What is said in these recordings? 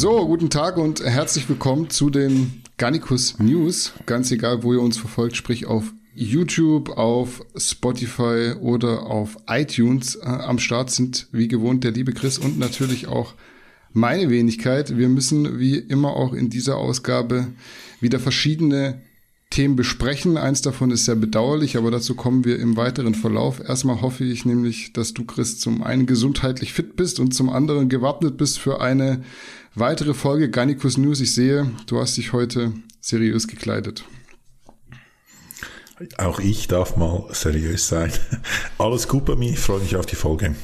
So, guten Tag und herzlich willkommen zu den Garnicus News. Ganz egal, wo ihr uns verfolgt, sprich auf YouTube, auf Spotify oder auf iTunes. Äh, am Start sind wie gewohnt der liebe Chris und natürlich auch meine Wenigkeit. Wir müssen wie immer auch in dieser Ausgabe wieder verschiedene Themen besprechen. Eins davon ist sehr bedauerlich, aber dazu kommen wir im weiteren Verlauf. Erstmal hoffe ich nämlich, dass du, Chris, zum einen gesundheitlich fit bist und zum anderen gewappnet bist für eine weitere Folge Garnicus News. Ich sehe, du hast dich heute seriös gekleidet. Auch ich darf mal seriös sein. Alles gut bei mir, ich freue mich auf die Folge.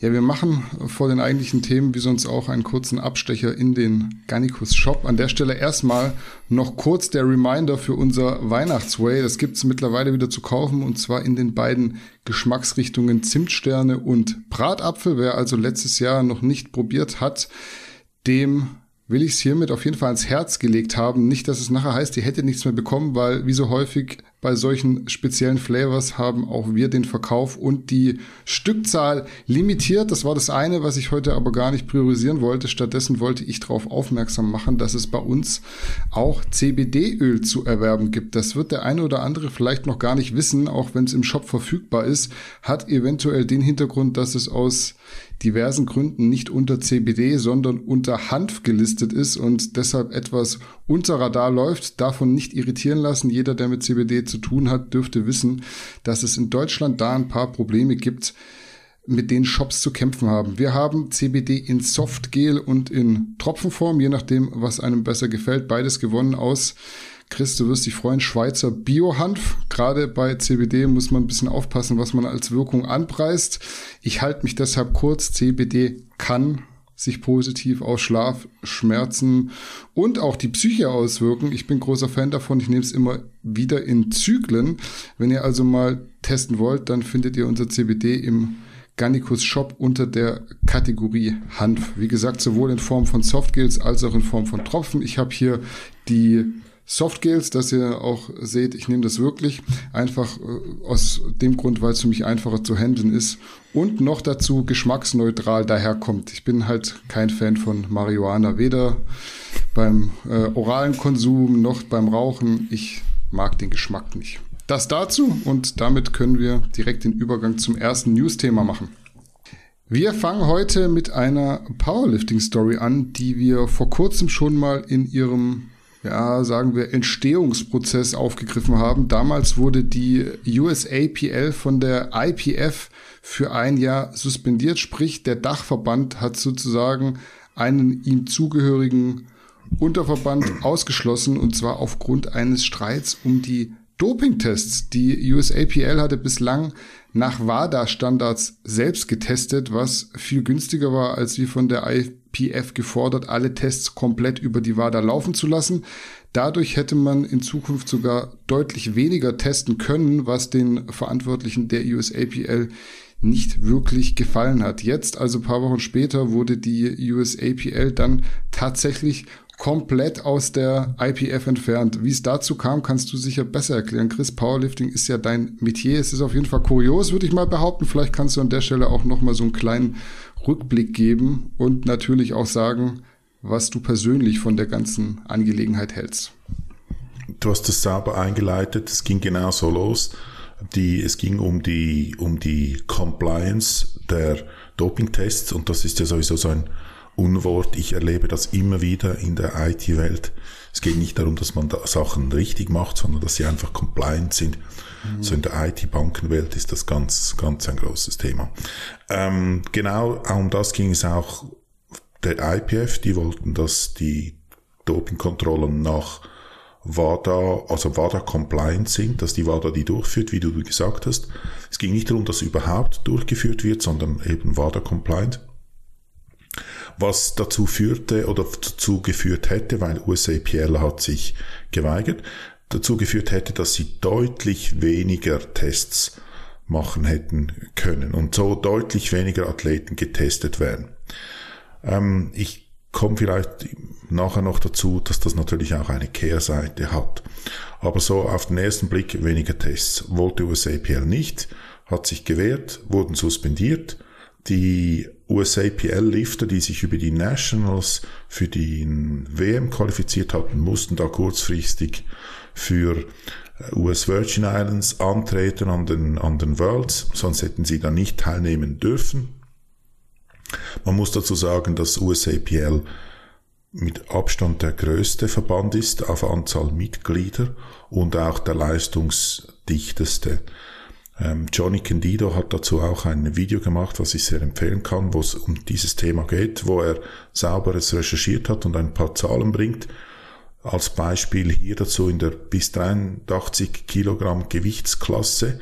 Ja, wir machen vor den eigentlichen Themen wie sonst auch einen kurzen Abstecher in den Garnicus Shop. An der Stelle erstmal noch kurz der Reminder für unser Weihnachtsway. Das gibt's mittlerweile wieder zu kaufen und zwar in den beiden Geschmacksrichtungen Zimtsterne und Bratapfel. Wer also letztes Jahr noch nicht probiert hat, dem will ich es hiermit auf jeden Fall ans Herz gelegt haben. Nicht, dass es nachher heißt, ihr hättet nichts mehr bekommen, weil wie so häufig bei solchen speziellen Flavors haben auch wir den Verkauf und die Stückzahl limitiert. Das war das eine, was ich heute aber gar nicht priorisieren wollte. Stattdessen wollte ich darauf aufmerksam machen, dass es bei uns auch CBD-Öl zu erwerben gibt. Das wird der eine oder andere vielleicht noch gar nicht wissen, auch wenn es im Shop verfügbar ist. Hat eventuell den Hintergrund, dass es aus diversen Gründen nicht unter CBD, sondern unter Hanf gelistet ist und deshalb etwas unter Radar läuft. Davon nicht irritieren lassen. Jeder, der mit CBD zu tun hat, dürfte wissen, dass es in Deutschland da ein paar Probleme gibt, mit denen Shops zu kämpfen haben. Wir haben CBD in Softgel und in Tropfenform, je nachdem, was einem besser gefällt. Beides gewonnen aus. Chris, du wirst dich freuen, Schweizer Biohanf. Gerade bei CBD muss man ein bisschen aufpassen, was man als Wirkung anpreist. Ich halte mich deshalb kurz. CBD kann sich positiv auf Schlaf, Schmerzen und auch die Psyche auswirken. Ich bin großer Fan davon. Ich nehme es immer wieder in Zyklen. Wenn ihr also mal testen wollt, dann findet ihr unser CBD im Gannicus Shop unter der Kategorie Hanf. Wie gesagt, sowohl in Form von Softgels als auch in Form von Tropfen. Ich habe hier die Softgels, dass ihr auch seht, ich nehme das wirklich einfach äh, aus dem Grund, weil es für mich einfacher zu handeln ist und noch dazu geschmacksneutral daherkommt. Ich bin halt kein Fan von Marihuana, weder beim äh, oralen Konsum noch beim Rauchen. Ich mag den Geschmack nicht. Das dazu und damit können wir direkt den Übergang zum ersten News-Thema machen. Wir fangen heute mit einer Powerlifting-Story an, die wir vor kurzem schon mal in ihrem ja, sagen wir, Entstehungsprozess aufgegriffen haben. Damals wurde die USAPL von der IPF für ein Jahr suspendiert, sprich der Dachverband hat sozusagen einen ihm zugehörigen Unterverband ausgeschlossen und zwar aufgrund eines Streits um die Dopingtests. Die USAPL hatte bislang nach WADA-Standards selbst getestet, was viel günstiger war, als wie von der IPF gefordert, alle Tests komplett über die WADA laufen zu lassen. Dadurch hätte man in Zukunft sogar deutlich weniger testen können, was den Verantwortlichen der USAPL nicht wirklich gefallen hat. Jetzt, also paar Wochen später, wurde die USAPL dann tatsächlich komplett aus der IPF entfernt. Wie es dazu kam, kannst du sicher besser erklären. Chris, Powerlifting ist ja dein Metier. Es ist auf jeden Fall kurios, würde ich mal behaupten. Vielleicht kannst du an der Stelle auch noch mal so einen kleinen Rückblick geben und natürlich auch sagen, was du persönlich von der ganzen Angelegenheit hältst. Du hast es sauber eingeleitet. Es ging genau so los. Die, es ging um die, um die Compliance der Dopingtests und das ist ja sowieso so ein Unwort. Ich erlebe das immer wieder in der IT-Welt. Es geht nicht darum, dass man da Sachen richtig macht, sondern dass sie einfach compliant sind. Mhm. So in der IT-Bankenwelt ist das ganz, ganz ein großes Thema. Ähm, genau um das ging es auch der IPF. Die wollten, dass die Dopingkontrollen nach WADA, also WADA compliant sind, dass die WADA die durchführt, wie du gesagt hast. Es ging nicht darum, dass überhaupt durchgeführt wird, sondern eben WADA compliant was dazu führte oder dazu geführt hätte, weil USAPL hat sich geweigert, dazu geführt hätte, dass sie deutlich weniger Tests machen hätten können und so deutlich weniger Athleten getestet werden. Ähm, ich komme vielleicht nachher noch dazu, dass das natürlich auch eine Kehrseite hat. Aber so auf den ersten Blick weniger Tests wollte USAPL nicht, hat sich gewehrt, wurden suspendiert die USAPL-Lifter, die sich über die Nationals für die WM qualifiziert hatten, mussten da kurzfristig für äh, US Virgin Islands antreten an den, an den Worlds, sonst hätten sie da nicht teilnehmen dürfen. Man muss dazu sagen, dass USAPL mit Abstand der größte Verband ist auf Anzahl Mitglieder und auch der leistungsdichteste. Ähm, Johnny Candido hat dazu auch ein Video gemacht, was ich sehr empfehlen kann, wo es um dieses Thema geht, wo er sauberes recherchiert hat und ein paar Zahlen bringt. Als Beispiel hier dazu in der bis 83 Kilogramm Gewichtsklasse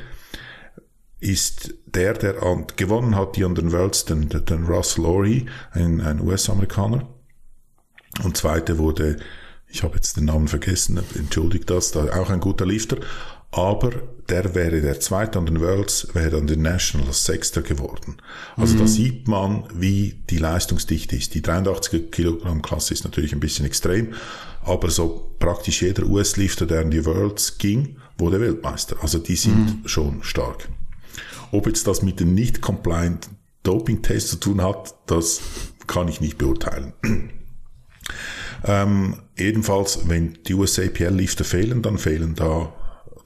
ist der, der an, gewonnen hat, die an den Worlds, den, den Russ Laurie, ein, ein US-Amerikaner. Und zweite wurde, ich habe jetzt den Namen vergessen, entschuldigt das, da auch ein guter Lifter aber der wäre der Zweite an den Worlds, wäre an den Nationals Sechster geworden. Also mhm. da sieht man, wie die Leistungsdichte ist. Die 83 Kilogramm Klasse ist natürlich ein bisschen extrem, aber so praktisch jeder US-Lifter, der an die Worlds ging, wurde Weltmeister. Also die sind mhm. schon stark. Ob jetzt das mit den nicht compliant Doping-Tests zu tun hat, das kann ich nicht beurteilen. ähm, jedenfalls, wenn die USAPL-Lifter fehlen, dann fehlen da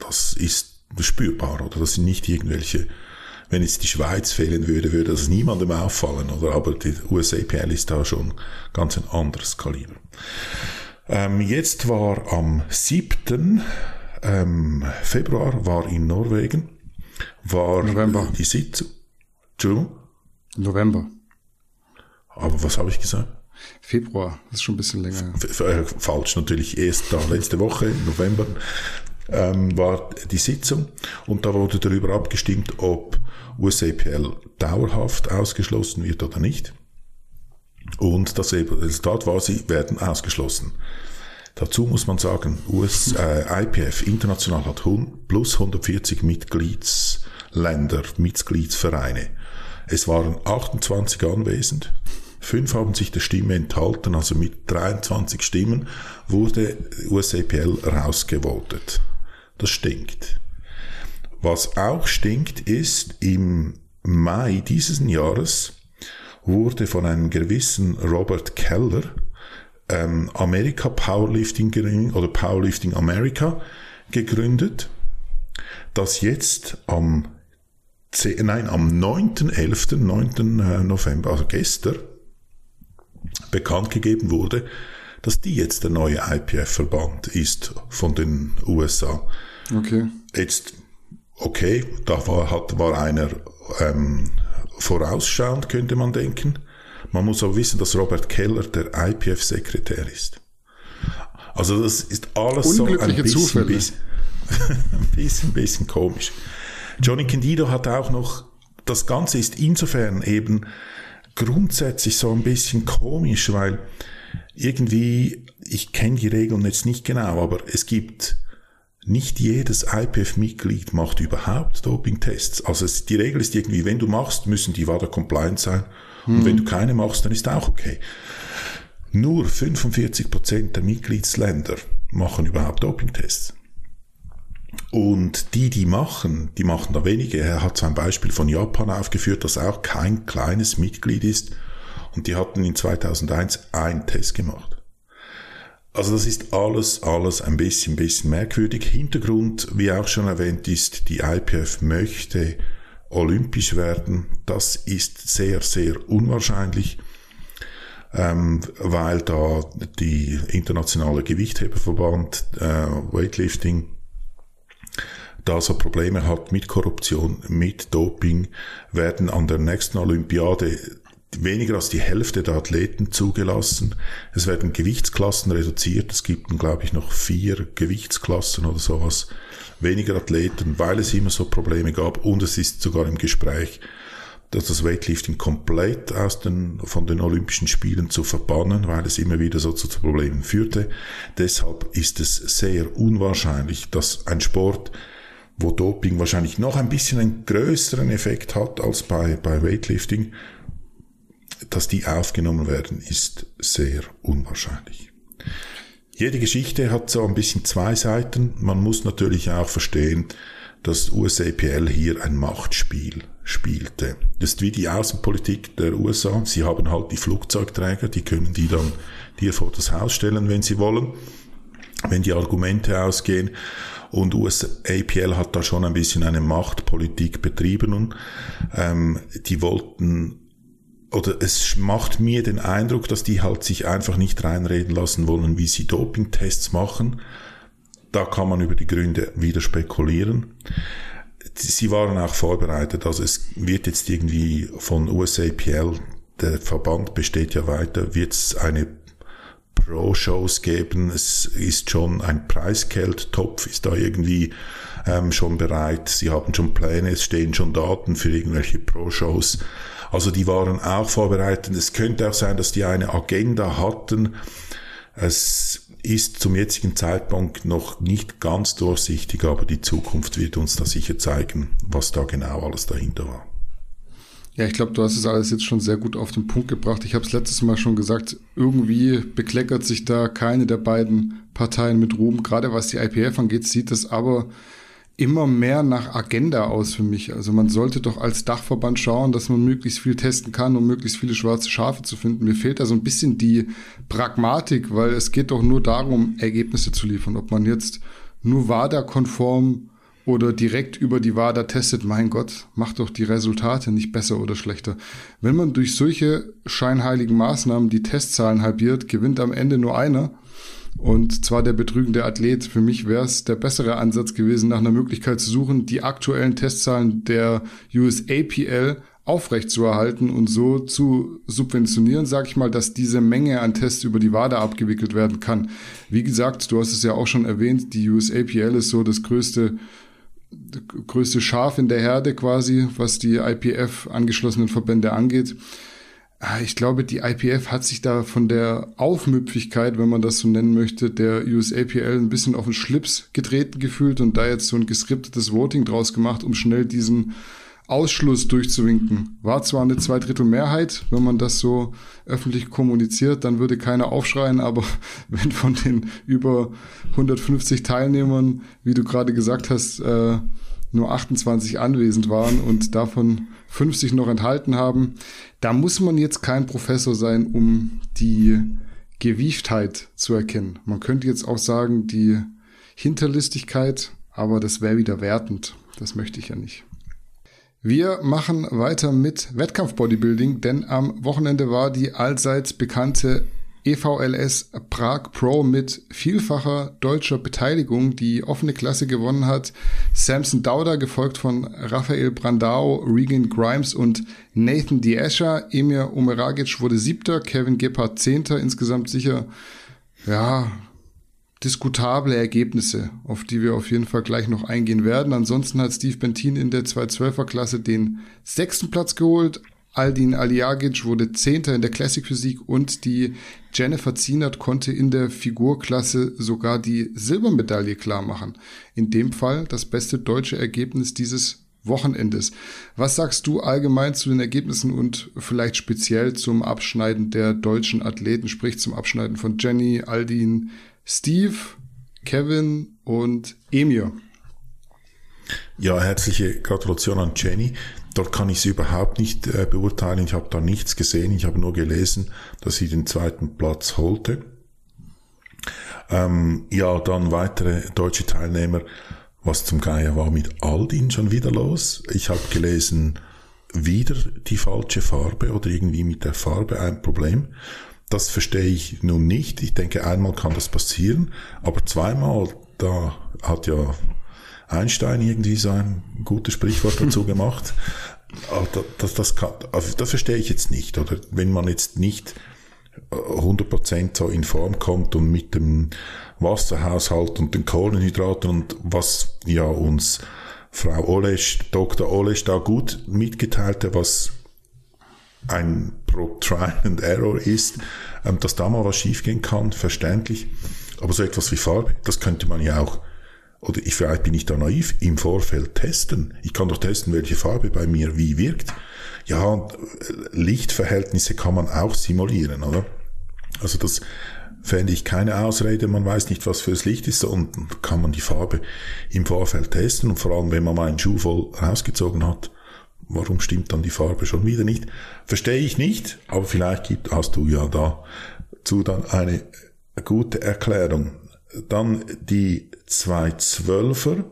das ist spürbar, oder? Das sind nicht irgendwelche, wenn jetzt die Schweiz fehlen würde, würde das niemandem auffallen, oder? Aber die USAPL ist da schon ganz ein anderes Kaliber. Ähm, jetzt war am 7. Ähm, Februar war in Norwegen, war November. die Sitzung. Entschuldigung? November. Aber was habe ich gesagt? Februar, das ist schon ein bisschen länger. F äh, falsch, natürlich erst da letzte Woche, November ähm, war die Sitzung und da wurde darüber abgestimmt, ob USAPL dauerhaft ausgeschlossen wird oder nicht. Und das Resultat war, sie werden ausgeschlossen. Dazu muss man sagen, US, äh, IPF international hat plus 140 Mitgliedsländer, Mitgliedsvereine. Es waren 28 anwesend. Fünf haben sich der Stimme enthalten, also mit 23 Stimmen wurde USAPL rausgevotet. Das stinkt. Was auch stinkt, ist, im Mai dieses Jahres wurde von einem gewissen Robert Keller ähm, America Powerlifting oder Powerlifting America gegründet, das jetzt am 10, nein, am 9.11., 9. Äh, November, also gestern, bekannt gegeben wurde, dass die jetzt der neue IPF-Verband ist von den USA. Okay. Jetzt, okay, da war, hat, war einer ähm, vorausschauend, könnte man denken. Man muss aber wissen, dass Robert Keller der IPF-Sekretär ist. Also das ist alles so ein bisschen, bisschen, ein bisschen, bisschen komisch. Johnny Candido hat auch noch, das Ganze ist insofern eben grundsätzlich so ein bisschen komisch, weil irgendwie, ich kenne die Regeln jetzt nicht genau, aber es gibt nicht jedes IPF-Mitglied macht überhaupt Doping-Tests. Also es, die Regel ist irgendwie, wenn du machst, müssen die WADA compliant sein. Und wenn du keine machst, dann ist auch okay. Nur 45 Prozent der Mitgliedsländer machen überhaupt Doping-Tests. Und die, die machen, die machen da wenige. Er hat so ein Beispiel von Japan aufgeführt, das auch kein kleines Mitglied ist. Und die hatten in 2001 einen Test gemacht. Also das ist alles, alles ein bisschen, bisschen merkwürdig. Hintergrund, wie auch schon erwähnt ist, die IPF möchte olympisch werden. Das ist sehr, sehr unwahrscheinlich, ähm, weil da die internationale Gewichtheberverband äh, Weightlifting da so Probleme hat mit Korruption, mit Doping, werden an der nächsten Olympiade weniger als die Hälfte der Athleten zugelassen. Es werden Gewichtsklassen reduziert. Es gibt, glaube ich, noch vier Gewichtsklassen oder sowas. Weniger Athleten, weil es immer so Probleme gab. Und es ist sogar im Gespräch, dass das Weightlifting komplett aus den, von den Olympischen Spielen zu verbannen, weil es immer wieder so zu Problemen führte. Deshalb ist es sehr unwahrscheinlich, dass ein Sport, wo Doping wahrscheinlich noch ein bisschen einen größeren Effekt hat als bei, bei Weightlifting, dass die aufgenommen werden, ist sehr unwahrscheinlich. Jede Geschichte hat so ein bisschen zwei Seiten. Man muss natürlich auch verstehen, dass USAPL hier ein Machtspiel spielte. Das ist wie die Außenpolitik der USA. Sie haben halt die Flugzeugträger, die können die dann dir vor das Haus stellen, wenn sie wollen, wenn die Argumente ausgehen. Und USAPL hat da schon ein bisschen eine Machtpolitik betrieben ähm, die wollten oder es macht mir den Eindruck, dass die halt sich einfach nicht reinreden lassen wollen, wie sie Dopingtests machen. Da kann man über die Gründe wieder spekulieren. Sie waren auch vorbereitet, also es wird jetzt irgendwie von USAPL, der Verband besteht ja weiter, wird es eine Pro-Shows geben. Es ist schon ein Preisgeldtopf, ist da irgendwie ähm, schon bereit. Sie haben schon Pläne, es stehen schon Daten für irgendwelche Pro-Shows. Also die waren auch vorbereitet. Es könnte auch sein, dass die eine Agenda hatten. Es ist zum jetzigen Zeitpunkt noch nicht ganz durchsichtig, aber die Zukunft wird uns da sicher zeigen, was da genau alles dahinter war. Ja, ich glaube, du hast es alles jetzt schon sehr gut auf den Punkt gebracht. Ich habe es letztes Mal schon gesagt, irgendwie bekleckert sich da keine der beiden Parteien mit Ruhm. Gerade was die IPF angeht, sieht das aber immer mehr nach Agenda aus für mich. Also man sollte doch als Dachverband schauen, dass man möglichst viel testen kann, um möglichst viele schwarze Schafe zu finden. Mir fehlt da so ein bisschen die Pragmatik, weil es geht doch nur darum, Ergebnisse zu liefern. Ob man jetzt nur WADA-konform oder direkt über die WADA testet, mein Gott, macht doch die Resultate nicht besser oder schlechter. Wenn man durch solche scheinheiligen Maßnahmen die Testzahlen halbiert, gewinnt am Ende nur einer und zwar der betrügende Athlet. Für mich wäre es der bessere Ansatz gewesen, nach einer Möglichkeit zu suchen, die aktuellen Testzahlen der USAPL aufrechtzuerhalten und so zu subventionieren, sage ich mal, dass diese Menge an Tests über die WADA abgewickelt werden kann. Wie gesagt, du hast es ja auch schon erwähnt, die USAPL ist so das größte größte Schaf in der Herde quasi, was die IPF angeschlossenen Verbände angeht. Ah, ich glaube, die IPF hat sich da von der Aufmüpfigkeit, wenn man das so nennen möchte, der USAPL ein bisschen auf den Schlips getreten gefühlt und da jetzt so ein geskriptetes Voting draus gemacht, um schnell diesen Ausschluss durchzuwinken. War zwar eine Zweidrittelmehrheit, wenn man das so öffentlich kommuniziert, dann würde keiner aufschreien, aber wenn von den über 150 Teilnehmern, wie du gerade gesagt hast, äh, nur 28 anwesend waren und davon 50 noch enthalten haben. Da muss man jetzt kein Professor sein, um die Gewieftheit zu erkennen. Man könnte jetzt auch sagen, die Hinterlistigkeit, aber das wäre wieder wertend. Das möchte ich ja nicht. Wir machen weiter mit Wettkampf-Bodybuilding, denn am Wochenende war die allseits bekannte EVLS Prag Pro mit vielfacher deutscher Beteiligung die offene Klasse gewonnen hat. Samson Dauder, gefolgt von Raphael Brandao, Regan Grimes und Nathan Diescher. Emir Umeragic wurde siebter, Kevin Gebhardt zehnter. Insgesamt sicher, ja, diskutable Ergebnisse, auf die wir auf jeden Fall gleich noch eingehen werden. Ansonsten hat Steve Bentin in der 212er Klasse den sechsten Platz geholt. Aldin Aliagic wurde Zehnter in der Classic Physik und die Jennifer Zienert konnte in der Figurklasse sogar die Silbermedaille klar machen. In dem Fall das beste deutsche Ergebnis dieses Wochenendes. Was sagst du allgemein zu den Ergebnissen und vielleicht speziell zum Abschneiden der deutschen Athleten, sprich zum Abschneiden von Jenny, Aldin, Steve, Kevin und Emir? Ja, herzliche Gratulation an Jenny. Dort kann ich sie überhaupt nicht äh, beurteilen. Ich habe da nichts gesehen. Ich habe nur gelesen, dass sie den zweiten Platz holte. Ähm, ja, dann weitere deutsche Teilnehmer. Was zum Geier war mit Aldin schon wieder los? Ich habe gelesen, wieder die falsche Farbe oder irgendwie mit der Farbe ein Problem. Das verstehe ich nun nicht. Ich denke, einmal kann das passieren, aber zweimal, da hat ja Einstein irgendwie so ein gutes Sprichwort dazu gemacht. Das, das, kann, also das verstehe ich jetzt nicht. Oder wenn man jetzt nicht 100% so in Form kommt und mit dem Wasserhaushalt und den Kohlenhydraten und was ja uns Frau Olesch, Dr. Olesch da gut mitgeteilt hat, was ein Pro Trial and Error ist, ähm, dass da mal was schiefgehen kann, verständlich. Aber so etwas wie Farbe, das könnte man ja auch oder ich, vielleicht bin ich da naiv, im Vorfeld testen. Ich kann doch testen, welche Farbe bei mir wie wirkt. Ja, Lichtverhältnisse kann man auch simulieren, oder? Also das fände ich keine Ausrede, man weiß nicht, was fürs Licht ist und kann man die Farbe im Vorfeld testen und vor allem, wenn man mal einen Schuh voll rausgezogen hat, warum stimmt dann die Farbe schon wieder nicht? Verstehe ich nicht, aber vielleicht gibt, hast du ja dazu dann eine gute Erklärung. Dann die 212er.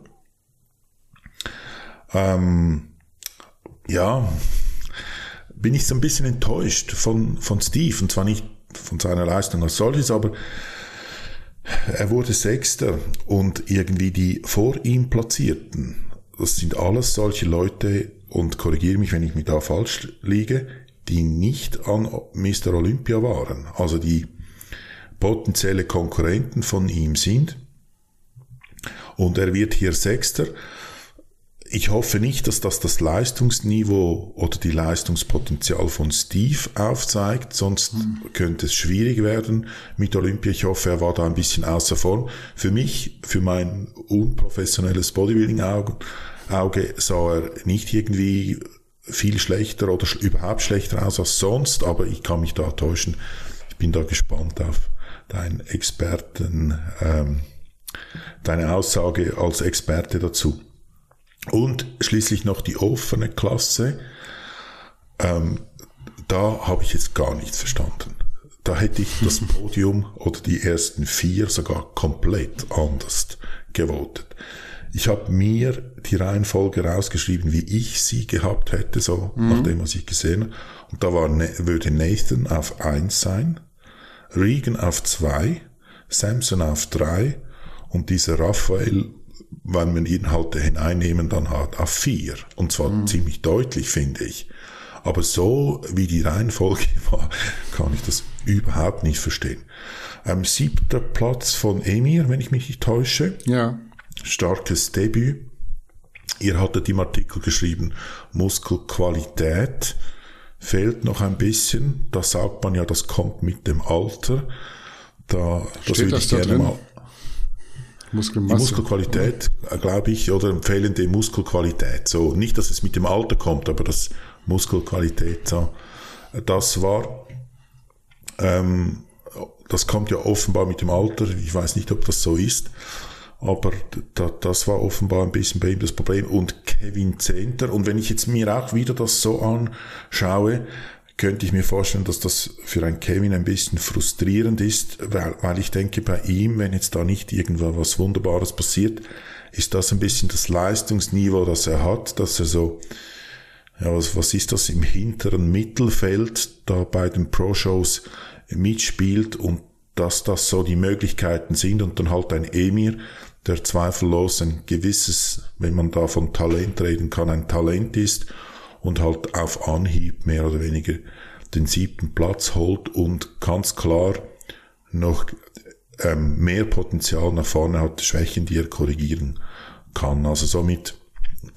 Ähm, ja, bin ich so ein bisschen enttäuscht von, von Steve, und zwar nicht von seiner Leistung als solches, aber er wurde Sechster und irgendwie die vor ihm Platzierten, das sind alles solche Leute, und korrigiere mich, wenn ich mich da falsch liege, die nicht an Mr. Olympia waren, also die potenzielle Konkurrenten von ihm sind. Und er wird hier Sechster ich hoffe nicht, dass das das Leistungsniveau oder die Leistungspotenzial von Steve aufzeigt, sonst mhm. könnte es schwierig werden mit Olympia. Ich hoffe, er war da ein bisschen außer Form. Für mich, für mein unprofessionelles Bodybuilding-Auge, Auge sah er nicht irgendwie viel schlechter oder überhaupt schlechter aus als sonst, aber ich kann mich da täuschen. Ich bin da gespannt auf deinen Experten, ähm, deine Aussage als Experte dazu. Und schließlich noch die offene Klasse. Ähm, da habe ich jetzt gar nichts verstanden. Da hätte ich das Podium oder die ersten vier sogar komplett anders gewotet. Ich habe mir die Reihenfolge rausgeschrieben, wie ich sie gehabt hätte, so mhm. nach dem, was ich gesehen habe. Und da war, würde Nathan auf eins sein, Regan auf zwei, Samson auf drei und dieser Raphael wenn man Inhalte hineinnehmen, dann hat auf vier. Und zwar mhm. ziemlich deutlich, finde ich. Aber so wie die Reihenfolge war, kann ich das überhaupt nicht verstehen. Ähm, siebter Platz von Emir, wenn ich mich nicht täusche. Ja. Starkes Debüt. Ihr hattet im Artikel geschrieben, Muskelqualität fehlt noch ein bisschen. Da sagt man ja, das kommt mit dem Alter. Da, das würde ich gerne drin? mal Muskelmasse. Die Muskelqualität, glaube ich, oder fehlende Muskelqualität. So, nicht, dass es mit dem Alter kommt, aber das Muskelqualität, so, das war, ähm, das kommt ja offenbar mit dem Alter. Ich weiß nicht, ob das so ist. Aber da, das war offenbar ein bisschen bei ihm das Problem. Und Kevin Zenter. Und wenn ich jetzt mir auch wieder das so anschaue, könnte ich mir vorstellen, dass das für ein Kevin ein bisschen frustrierend ist, weil, weil ich denke, bei ihm, wenn jetzt da nicht irgendwo was Wunderbares passiert, ist das ein bisschen das Leistungsniveau, das er hat, dass er so, ja, was, was ist das im hinteren Mittelfeld da bei den Pro-Shows mitspielt und dass das so die Möglichkeiten sind und dann halt ein Emir, der zweifellos ein gewisses, wenn man da von Talent reden kann, ein Talent ist und halt auf Anhieb mehr oder weniger den siebten Platz holt und ganz klar noch ähm, mehr Potenzial nach vorne hat, Schwächen, die er korrigieren kann. Also somit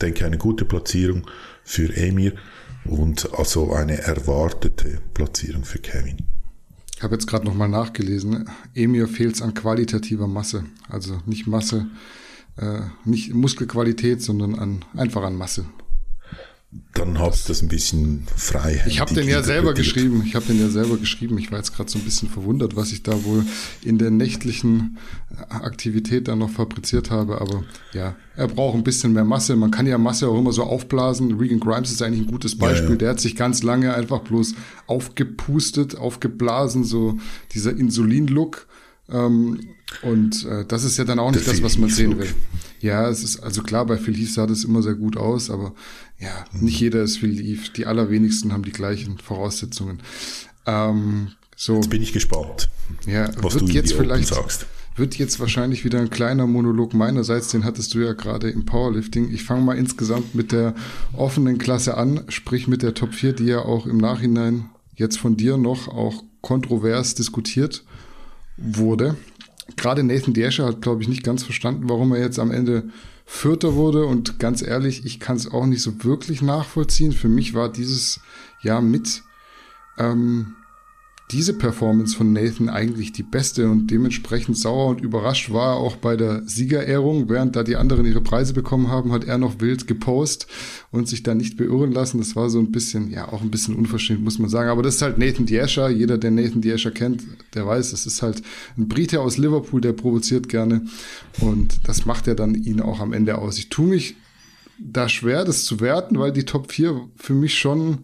denke ich eine gute Platzierung für Emir und also eine erwartete Platzierung für Kevin. Ich habe jetzt gerade nochmal nachgelesen. Emir fehlt es an qualitativer Masse. Also nicht Masse, äh, nicht Muskelqualität, sondern an, einfach an Masse dann habt das ein bisschen frei. Ich habe den ja selber geschrieben. Ich habe den ja selber geschrieben. Ich war jetzt gerade so ein bisschen verwundert, was ich da wohl in der nächtlichen Aktivität dann noch fabriziert habe. Aber ja, er braucht ein bisschen mehr Masse. Man kann ja Masse auch immer so aufblasen. Regan Grimes ist eigentlich ein gutes Beispiel. Ja, ja. Der hat sich ganz lange einfach bloß aufgepustet, aufgeblasen, so dieser Insulin-Look. Ähm, und äh, das ist ja dann auch nicht das, was man sehen will. Ja, es ist also klar, bei Phil Heath sah das immer sehr gut aus, aber ja, nicht jeder ist Phil Heath. Die allerwenigsten haben die gleichen Voraussetzungen. Ähm, so. Jetzt bin ich gespannt, ja, was wird du jetzt vielleicht sagst. Wird jetzt wahrscheinlich wieder ein kleiner Monolog meinerseits, den hattest du ja gerade im Powerlifting. Ich fange mal insgesamt mit der offenen Klasse an, sprich mit der Top 4, die ja auch im Nachhinein jetzt von dir noch auch kontrovers diskutiert wurde. Gerade Nathan Diescher hat, glaube ich, nicht ganz verstanden, warum er jetzt am Ende Vierter wurde. Und ganz ehrlich, ich kann es auch nicht so wirklich nachvollziehen. Für mich war dieses Jahr mit ähm, diese Performance von Nathan eigentlich die beste und dementsprechend sauer und überrascht war er auch bei der Siegerehrung. Während da die anderen ihre Preise bekommen haben, hat er noch wild gepost und sich da nicht beirren lassen. Das war so ein bisschen, ja, auch ein bisschen unverschämt, muss man sagen. Aber das ist halt Nathan Diescher. Jeder, der Nathan Diescher kennt, der weiß, es ist halt ein Brite aus Liverpool, der provoziert gerne. Und das macht er dann ihn auch am Ende aus. Ich tue mich da schwer, das zu werten, weil die Top 4 für mich schon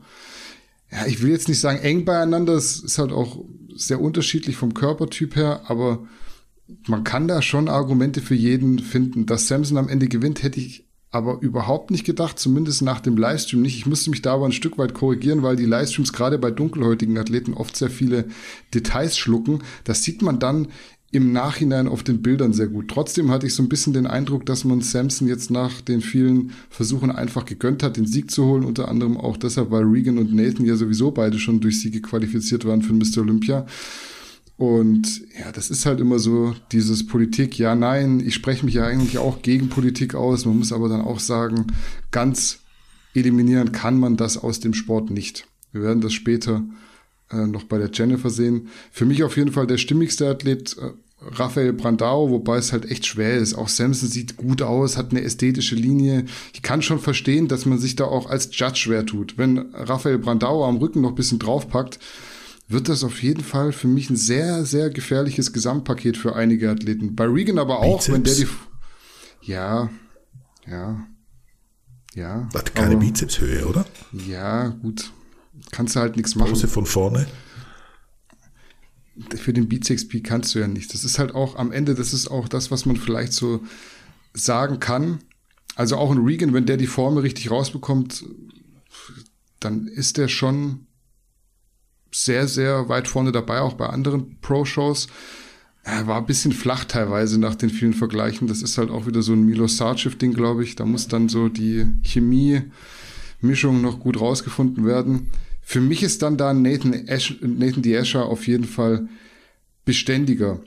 ja, ich will jetzt nicht sagen eng beieinander, es ist halt auch sehr unterschiedlich vom Körpertyp her, aber man kann da schon Argumente für jeden finden. Dass Samson am Ende gewinnt, hätte ich aber überhaupt nicht gedacht, zumindest nach dem Livestream nicht. Ich musste mich da aber ein Stück weit korrigieren, weil die Livestreams gerade bei dunkelhäutigen Athleten oft sehr viele Details schlucken. Das sieht man dann im Nachhinein auf den Bildern sehr gut. Trotzdem hatte ich so ein bisschen den Eindruck, dass man Samson jetzt nach den vielen Versuchen einfach gegönnt hat, den Sieg zu holen. Unter anderem auch deshalb, weil Regan und Nathan ja sowieso beide schon durch Siege qualifiziert waren für Mr. Olympia. Und ja, das ist halt immer so dieses Politik, ja, nein, ich spreche mich ja eigentlich auch gegen Politik aus. Man muss aber dann auch sagen, ganz eliminieren kann man das aus dem Sport nicht. Wir werden das später äh, noch bei der Jennifer sehen. Für mich auf jeden Fall der stimmigste Athlet, äh, Raphael Brandau, wobei es halt echt schwer ist. Auch Samson sieht gut aus, hat eine ästhetische Linie. Ich kann schon verstehen, dass man sich da auch als Judge schwer tut. Wenn Raphael Brandau am Rücken noch ein bisschen draufpackt, wird das auf jeden Fall für mich ein sehr, sehr gefährliches Gesamtpaket für einige Athleten. Bei Regan aber auch, Bizeps. wenn der die. Ja, ja. Ja. Hat keine aber, Bizepshöhe, oder? Ja, gut kannst du halt nichts machen. Pose von vorne? Für den Beats XP kannst du ja nicht. Das ist halt auch am Ende, das ist auch das, was man vielleicht so sagen kann. Also auch ein Regan, wenn der die Formel richtig rausbekommt, dann ist der schon sehr, sehr weit vorne dabei, auch bei anderen Pro-Shows. Er war ein bisschen flach teilweise nach den vielen Vergleichen. Das ist halt auch wieder so ein Milo Sarcev-Ding, glaube ich. Da muss dann so die Chemie-Mischung noch gut rausgefunden werden. Für mich ist dann da Nathan, Ash, Nathan D. Escher auf jeden Fall beständiger.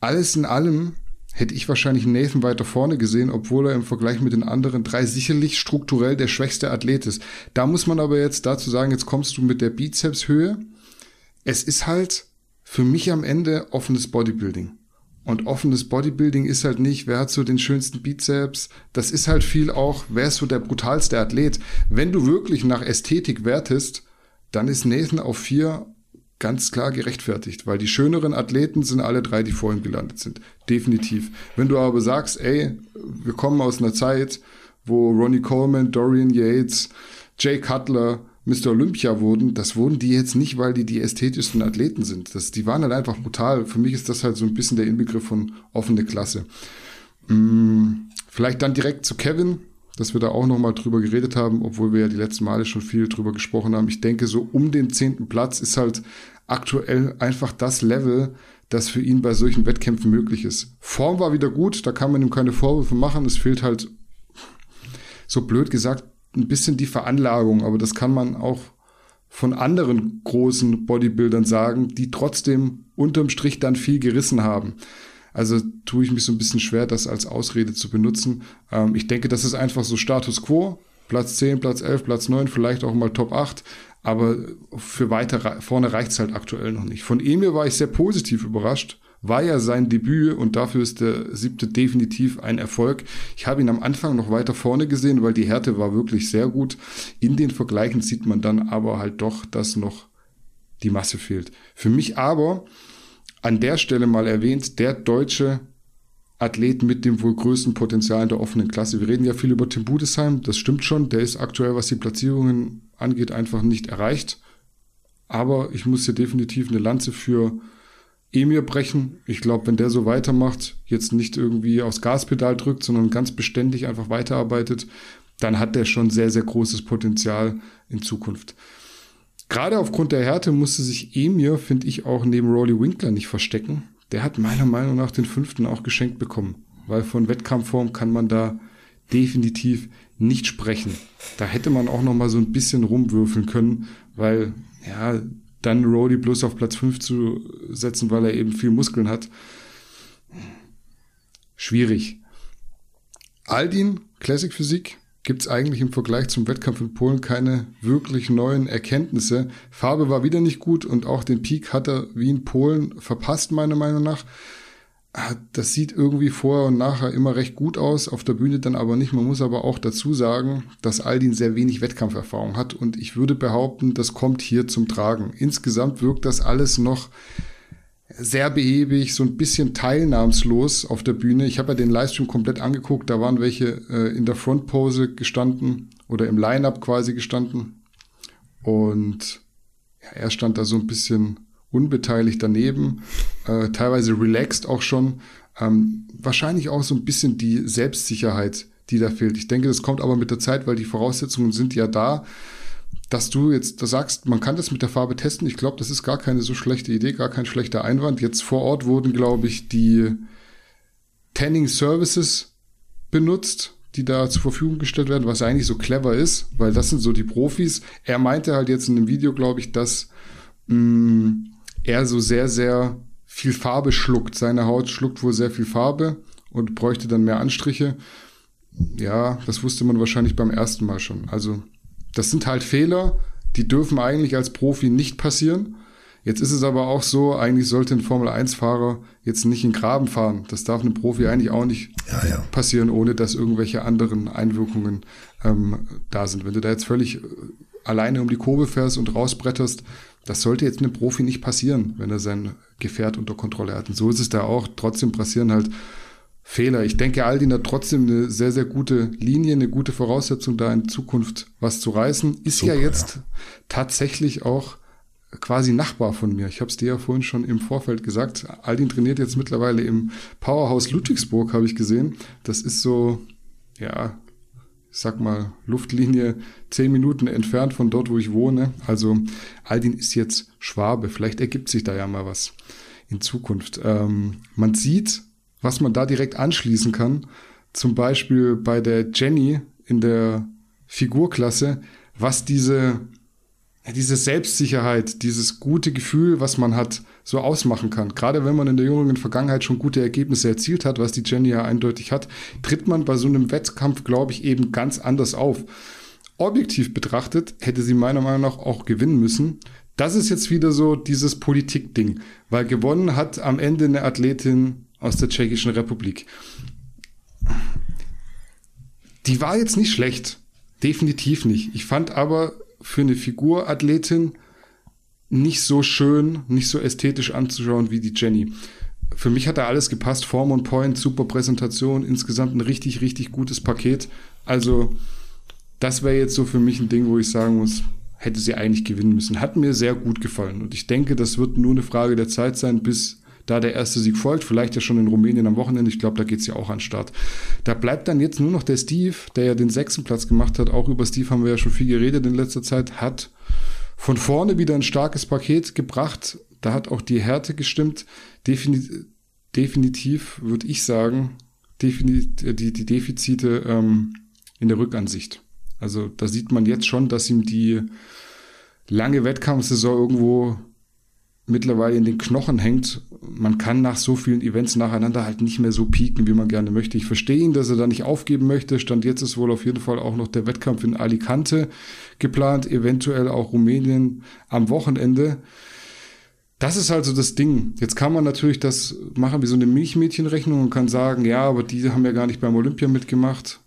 Alles in allem hätte ich wahrscheinlich Nathan weiter vorne gesehen, obwohl er im Vergleich mit den anderen drei sicherlich strukturell der schwächste Athlet ist. Da muss man aber jetzt dazu sagen, jetzt kommst du mit der Bizepshöhe. Es ist halt für mich am Ende offenes Bodybuilding. Und offenes Bodybuilding ist halt nicht, wer hat so den schönsten Bizeps. Das ist halt viel auch, wer ist so der brutalste Athlet. Wenn du wirklich nach Ästhetik wertest, dann ist Nathan auf vier ganz klar gerechtfertigt, weil die schöneren Athleten sind alle drei, die vor ihm gelandet sind. Definitiv. Wenn du aber sagst, ey, wir kommen aus einer Zeit, wo Ronnie Coleman, Dorian Yates, Jay Cutler, Mr. Olympia wurden, das wurden die jetzt nicht, weil die die ästhetischsten Athleten sind. Das, die waren halt einfach brutal. Für mich ist das halt so ein bisschen der Inbegriff von offene Klasse. Hm, vielleicht dann direkt zu Kevin dass wir da auch nochmal drüber geredet haben, obwohl wir ja die letzten Male schon viel drüber gesprochen haben. Ich denke, so um den zehnten Platz ist halt aktuell einfach das Level, das für ihn bei solchen Wettkämpfen möglich ist. Form war wieder gut, da kann man ihm keine Vorwürfe machen. Es fehlt halt, so blöd gesagt, ein bisschen die Veranlagung, aber das kann man auch von anderen großen Bodybuildern sagen, die trotzdem unterm Strich dann viel gerissen haben. Also tue ich mich so ein bisschen schwer, das als Ausrede zu benutzen. Ähm, ich denke, das ist einfach so Status quo. Platz 10, Platz 11, Platz 9, vielleicht auch mal Top 8. Aber für weiter vorne reicht es halt aktuell noch nicht. Von Emir war ich sehr positiv überrascht. War ja sein Debüt und dafür ist der siebte definitiv ein Erfolg. Ich habe ihn am Anfang noch weiter vorne gesehen, weil die Härte war wirklich sehr gut. In den Vergleichen sieht man dann aber halt doch, dass noch die Masse fehlt. Für mich aber an der Stelle mal erwähnt, der deutsche Athlet mit dem wohl größten Potenzial in der offenen Klasse. Wir reden ja viel über Tim Budesheim, das stimmt schon, der ist aktuell, was die Platzierungen angeht, einfach nicht erreicht. Aber ich muss hier definitiv eine Lanze für Emir brechen. Ich glaube, wenn der so weitermacht, jetzt nicht irgendwie aufs Gaspedal drückt, sondern ganz beständig einfach weiterarbeitet, dann hat der schon sehr, sehr großes Potenzial in Zukunft. Gerade aufgrund der Härte musste sich Emir, finde ich, auch neben Rolly Winkler nicht verstecken. Der hat meiner Meinung nach den fünften auch geschenkt bekommen, weil von Wettkampfform kann man da definitiv nicht sprechen. Da hätte man auch noch mal so ein bisschen rumwürfeln können, weil ja, dann Rolly bloß auf Platz 5 zu setzen, weil er eben viel Muskeln hat. Schwierig. Aldin, Classic Physik, gibt es eigentlich im Vergleich zum Wettkampf in Polen keine wirklich neuen Erkenntnisse. Farbe war wieder nicht gut und auch den Peak hat er wie in Polen verpasst, meiner Meinung nach. Ah, das sieht irgendwie vorher und nachher immer recht gut aus, auf der Bühne dann aber nicht. Man muss aber auch dazu sagen, dass Aldin sehr wenig Wettkampferfahrung hat und ich würde behaupten, das kommt hier zum Tragen. Insgesamt wirkt das alles noch sehr behäbig, so ein bisschen teilnahmslos auf der Bühne. Ich habe ja den Livestream komplett angeguckt, da waren welche äh, in der Frontpose gestanden oder im Line-up quasi gestanden und ja, er stand da so ein bisschen unbeteiligt daneben, äh, teilweise relaxed auch schon. Ähm, wahrscheinlich auch so ein bisschen die Selbstsicherheit, die da fehlt. Ich denke, das kommt aber mit der Zeit, weil die Voraussetzungen sind ja da. Dass du jetzt sagst, man kann das mit der Farbe testen, ich glaube, das ist gar keine so schlechte Idee, gar kein schlechter Einwand. Jetzt vor Ort wurden, glaube ich, die Tanning Services benutzt, die da zur Verfügung gestellt werden, was eigentlich so clever ist, weil das sind so die Profis. Er meinte halt jetzt in dem Video, glaube ich, dass mh, mm, er so sehr, sehr viel Farbe schluckt. Seine Haut schluckt wohl sehr viel Farbe und bräuchte dann mehr Anstriche. Ja, das wusste man wahrscheinlich beim ersten Mal schon. Also, das sind halt Fehler, die dürfen eigentlich als Profi nicht passieren. Jetzt ist es aber auch so, eigentlich sollte ein Formel-1-Fahrer jetzt nicht in Graben fahren. Das darf einem Profi eigentlich auch nicht ja, ja. passieren, ohne dass irgendwelche anderen Einwirkungen ähm, da sind. Wenn du da jetzt völlig äh, alleine um die Kurve fährst und rausbretterst, das sollte jetzt einem Profi nicht passieren, wenn er sein Gefährt unter Kontrolle hat. Und so ist es da auch. Trotzdem passieren halt Fehler. Ich denke, Aldin hat trotzdem eine sehr, sehr gute Linie, eine gute Voraussetzung, da in Zukunft was zu reißen. Ist Super, ja jetzt ja. tatsächlich auch quasi Nachbar von mir. Ich habe es dir ja vorhin schon im Vorfeld gesagt. Aldin trainiert jetzt mittlerweile im Powerhouse Ludwigsburg, habe ich gesehen. Das ist so, ja, ich sag mal, Luftlinie zehn Minuten entfernt von dort, wo ich wohne. Also Aldin ist jetzt Schwabe. Vielleicht ergibt sich da ja mal was in Zukunft. Ähm, man sieht, was man da direkt anschließen kann. Zum Beispiel bei der Jenny in der Figurklasse, was diese diese Selbstsicherheit, dieses gute Gefühl, was man hat, so ausmachen kann. Gerade wenn man in der jüngeren Vergangenheit schon gute Ergebnisse erzielt hat, was die Jenny ja eindeutig hat, tritt man bei so einem Wettkampf, glaube ich, eben ganz anders auf. Objektiv betrachtet hätte sie meiner Meinung nach auch gewinnen müssen. Das ist jetzt wieder so dieses Politikding, weil gewonnen hat am Ende eine Athletin aus der Tschechischen Republik. Die war jetzt nicht schlecht. Definitiv nicht. Ich fand aber, für eine Figurathletin nicht so schön, nicht so ästhetisch anzuschauen wie die Jenny. Für mich hat da alles gepasst. Form und Point, super Präsentation, insgesamt ein richtig, richtig gutes Paket. Also, das wäre jetzt so für mich ein Ding, wo ich sagen muss, hätte sie eigentlich gewinnen müssen. Hat mir sehr gut gefallen. Und ich denke, das wird nur eine Frage der Zeit sein, bis da der erste Sieg folgt. Vielleicht ja schon in Rumänien am Wochenende. Ich glaube, da geht es ja auch an den Start. Da bleibt dann jetzt nur noch der Steve, der ja den sechsten Platz gemacht hat. Auch über Steve haben wir ja schon viel geredet in letzter Zeit. Hat von vorne wieder ein starkes Paket gebracht. Da hat auch die Härte gestimmt. Defini definitiv würde ich sagen, definitiv die, die Defizite ähm, in der Rückansicht. Also da sieht man jetzt schon, dass ihm die lange Wettkampfsaison irgendwo mittlerweile in den Knochen hängt. Man kann nach so vielen Events nacheinander halt nicht mehr so pieken, wie man gerne möchte. Ich verstehe ihn, dass er da nicht aufgeben möchte. Stand jetzt ist wohl auf jeden Fall auch noch der Wettkampf in Alicante geplant, eventuell auch Rumänien am Wochenende. Das ist also das Ding. Jetzt kann man natürlich das machen wie so eine Milchmädchenrechnung und kann sagen, ja, aber die haben ja gar nicht beim Olympia mitgemacht.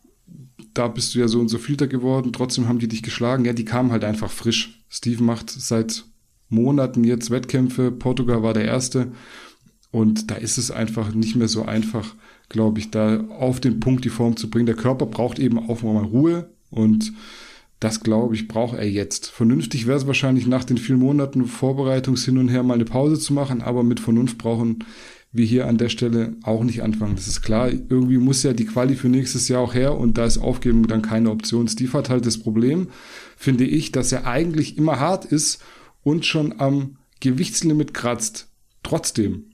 Da bist du ja so und so Filter geworden. Trotzdem haben die dich geschlagen. Ja, die kamen halt einfach frisch. Steve macht seit Monaten jetzt Wettkämpfe. Portugal war der erste. Und da ist es einfach nicht mehr so einfach, glaube ich, da auf den Punkt die Form zu bringen. Der Körper braucht eben auch mal Ruhe und das, glaube ich, braucht er jetzt. Vernünftig wäre es wahrscheinlich nach den vielen Monaten Vorbereitungs hin und her mal eine Pause zu machen, aber mit Vernunft brauchen wir hier an der Stelle auch nicht anfangen. Das ist klar. Irgendwie muss ja die Quali für nächstes Jahr auch her und da ist Aufgeben dann keine Option. Steve hat halt das Problem, finde ich, dass er eigentlich immer hart ist und schon am Gewichtslimit kratzt. Trotzdem.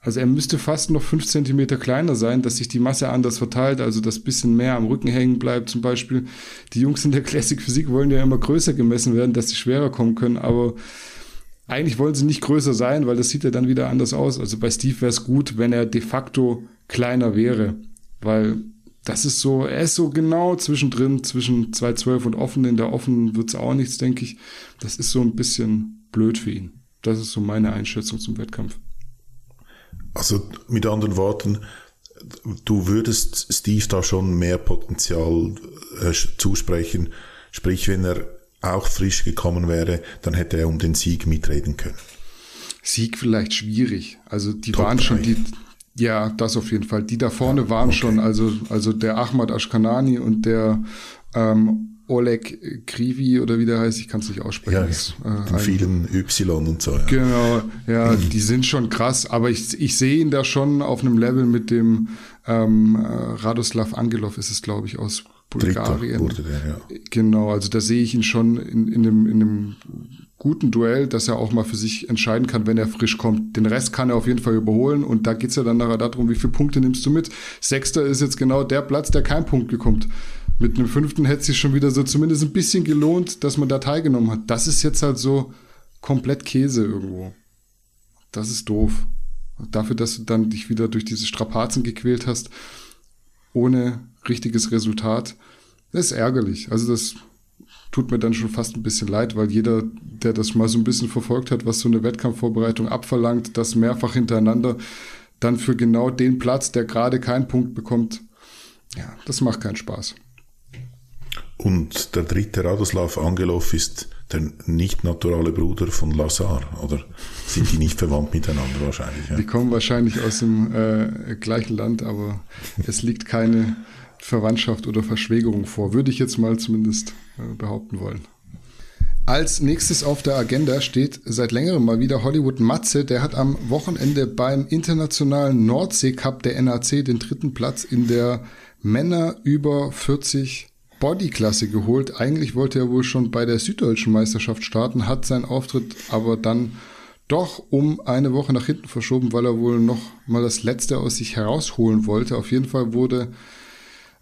Also er müsste fast noch fünf Zentimeter kleiner sein, dass sich die Masse anders verteilt, also dass bisschen mehr am Rücken hängen bleibt zum Beispiel. Die Jungs in der Classic Physik wollen ja immer größer gemessen werden, dass sie schwerer kommen können, aber eigentlich wollen sie nicht größer sein, weil das sieht ja dann wieder anders aus. Also bei Steve wäre es gut, wenn er de facto kleiner wäre, weil das ist so, er ist so genau zwischendrin, zwischen 212 und offen. In der offen wird's auch nichts, denke ich. Das ist so ein bisschen blöd für ihn. Das ist so meine Einschätzung zum Wettkampf. Also mit anderen Worten, du würdest Steve da schon mehr Potenzial äh, zusprechen. Sprich, wenn er auch frisch gekommen wäre, dann hätte er um den Sieg mitreden können. Sieg vielleicht schwierig. Also die Top waren schon die, ja, das auf jeden Fall. Die da vorne ja, waren okay. schon, also, also der Ahmad Ashkanani und der ähm, Oleg Krivi oder wie der heißt, ich kann es nicht aussprechen. Ja, äh, vielen Y und so. Ja. Genau, ja, mhm. die sind schon krass, aber ich, ich sehe ihn da schon auf einem Level mit dem ähm, äh, Radoslav Angelov ist es, glaube ich, aus Bulgarien. Wurde der, ja. Genau, also da sehe ich ihn schon in, in, einem, in einem guten Duell, dass er auch mal für sich entscheiden kann, wenn er frisch kommt. Den Rest kann er auf jeden Fall überholen und da geht es ja dann nachher darum, wie viele Punkte nimmst du mit. Sechster ist jetzt genau der Platz, der kein Punkt bekommt. Mit einem fünften hätte es sich schon wieder so zumindest ein bisschen gelohnt, dass man da teilgenommen hat. Das ist jetzt halt so komplett Käse irgendwo. Das ist doof. Dafür, dass du dann dich wieder durch diese Strapazen gequält hast, ohne richtiges Resultat, das ist ärgerlich. Also das tut mir dann schon fast ein bisschen leid, weil jeder, der das mal so ein bisschen verfolgt hat, was so eine Wettkampfvorbereitung abverlangt, das mehrfach hintereinander, dann für genau den Platz, der gerade keinen Punkt bekommt, ja, das macht keinen Spaß. Und der dritte Radoslav Angelov ist der nicht naturale Bruder von Lazar, oder sind die nicht verwandt miteinander wahrscheinlich? Ja? Die kommen wahrscheinlich aus dem äh, gleichen Land, aber es liegt keine Verwandtschaft oder Verschwägerung vor, würde ich jetzt mal zumindest äh, behaupten wollen. Als nächstes auf der Agenda steht seit längerem mal wieder Hollywood Matze. Der hat am Wochenende beim internationalen Nordsee Cup der NAC den dritten Platz in der Männer über 40 Bodyklasse geholt. Eigentlich wollte er wohl schon bei der Süddeutschen Meisterschaft starten, hat seinen Auftritt aber dann doch um eine Woche nach hinten verschoben, weil er wohl noch mal das Letzte aus sich herausholen wollte. Auf jeden Fall wurde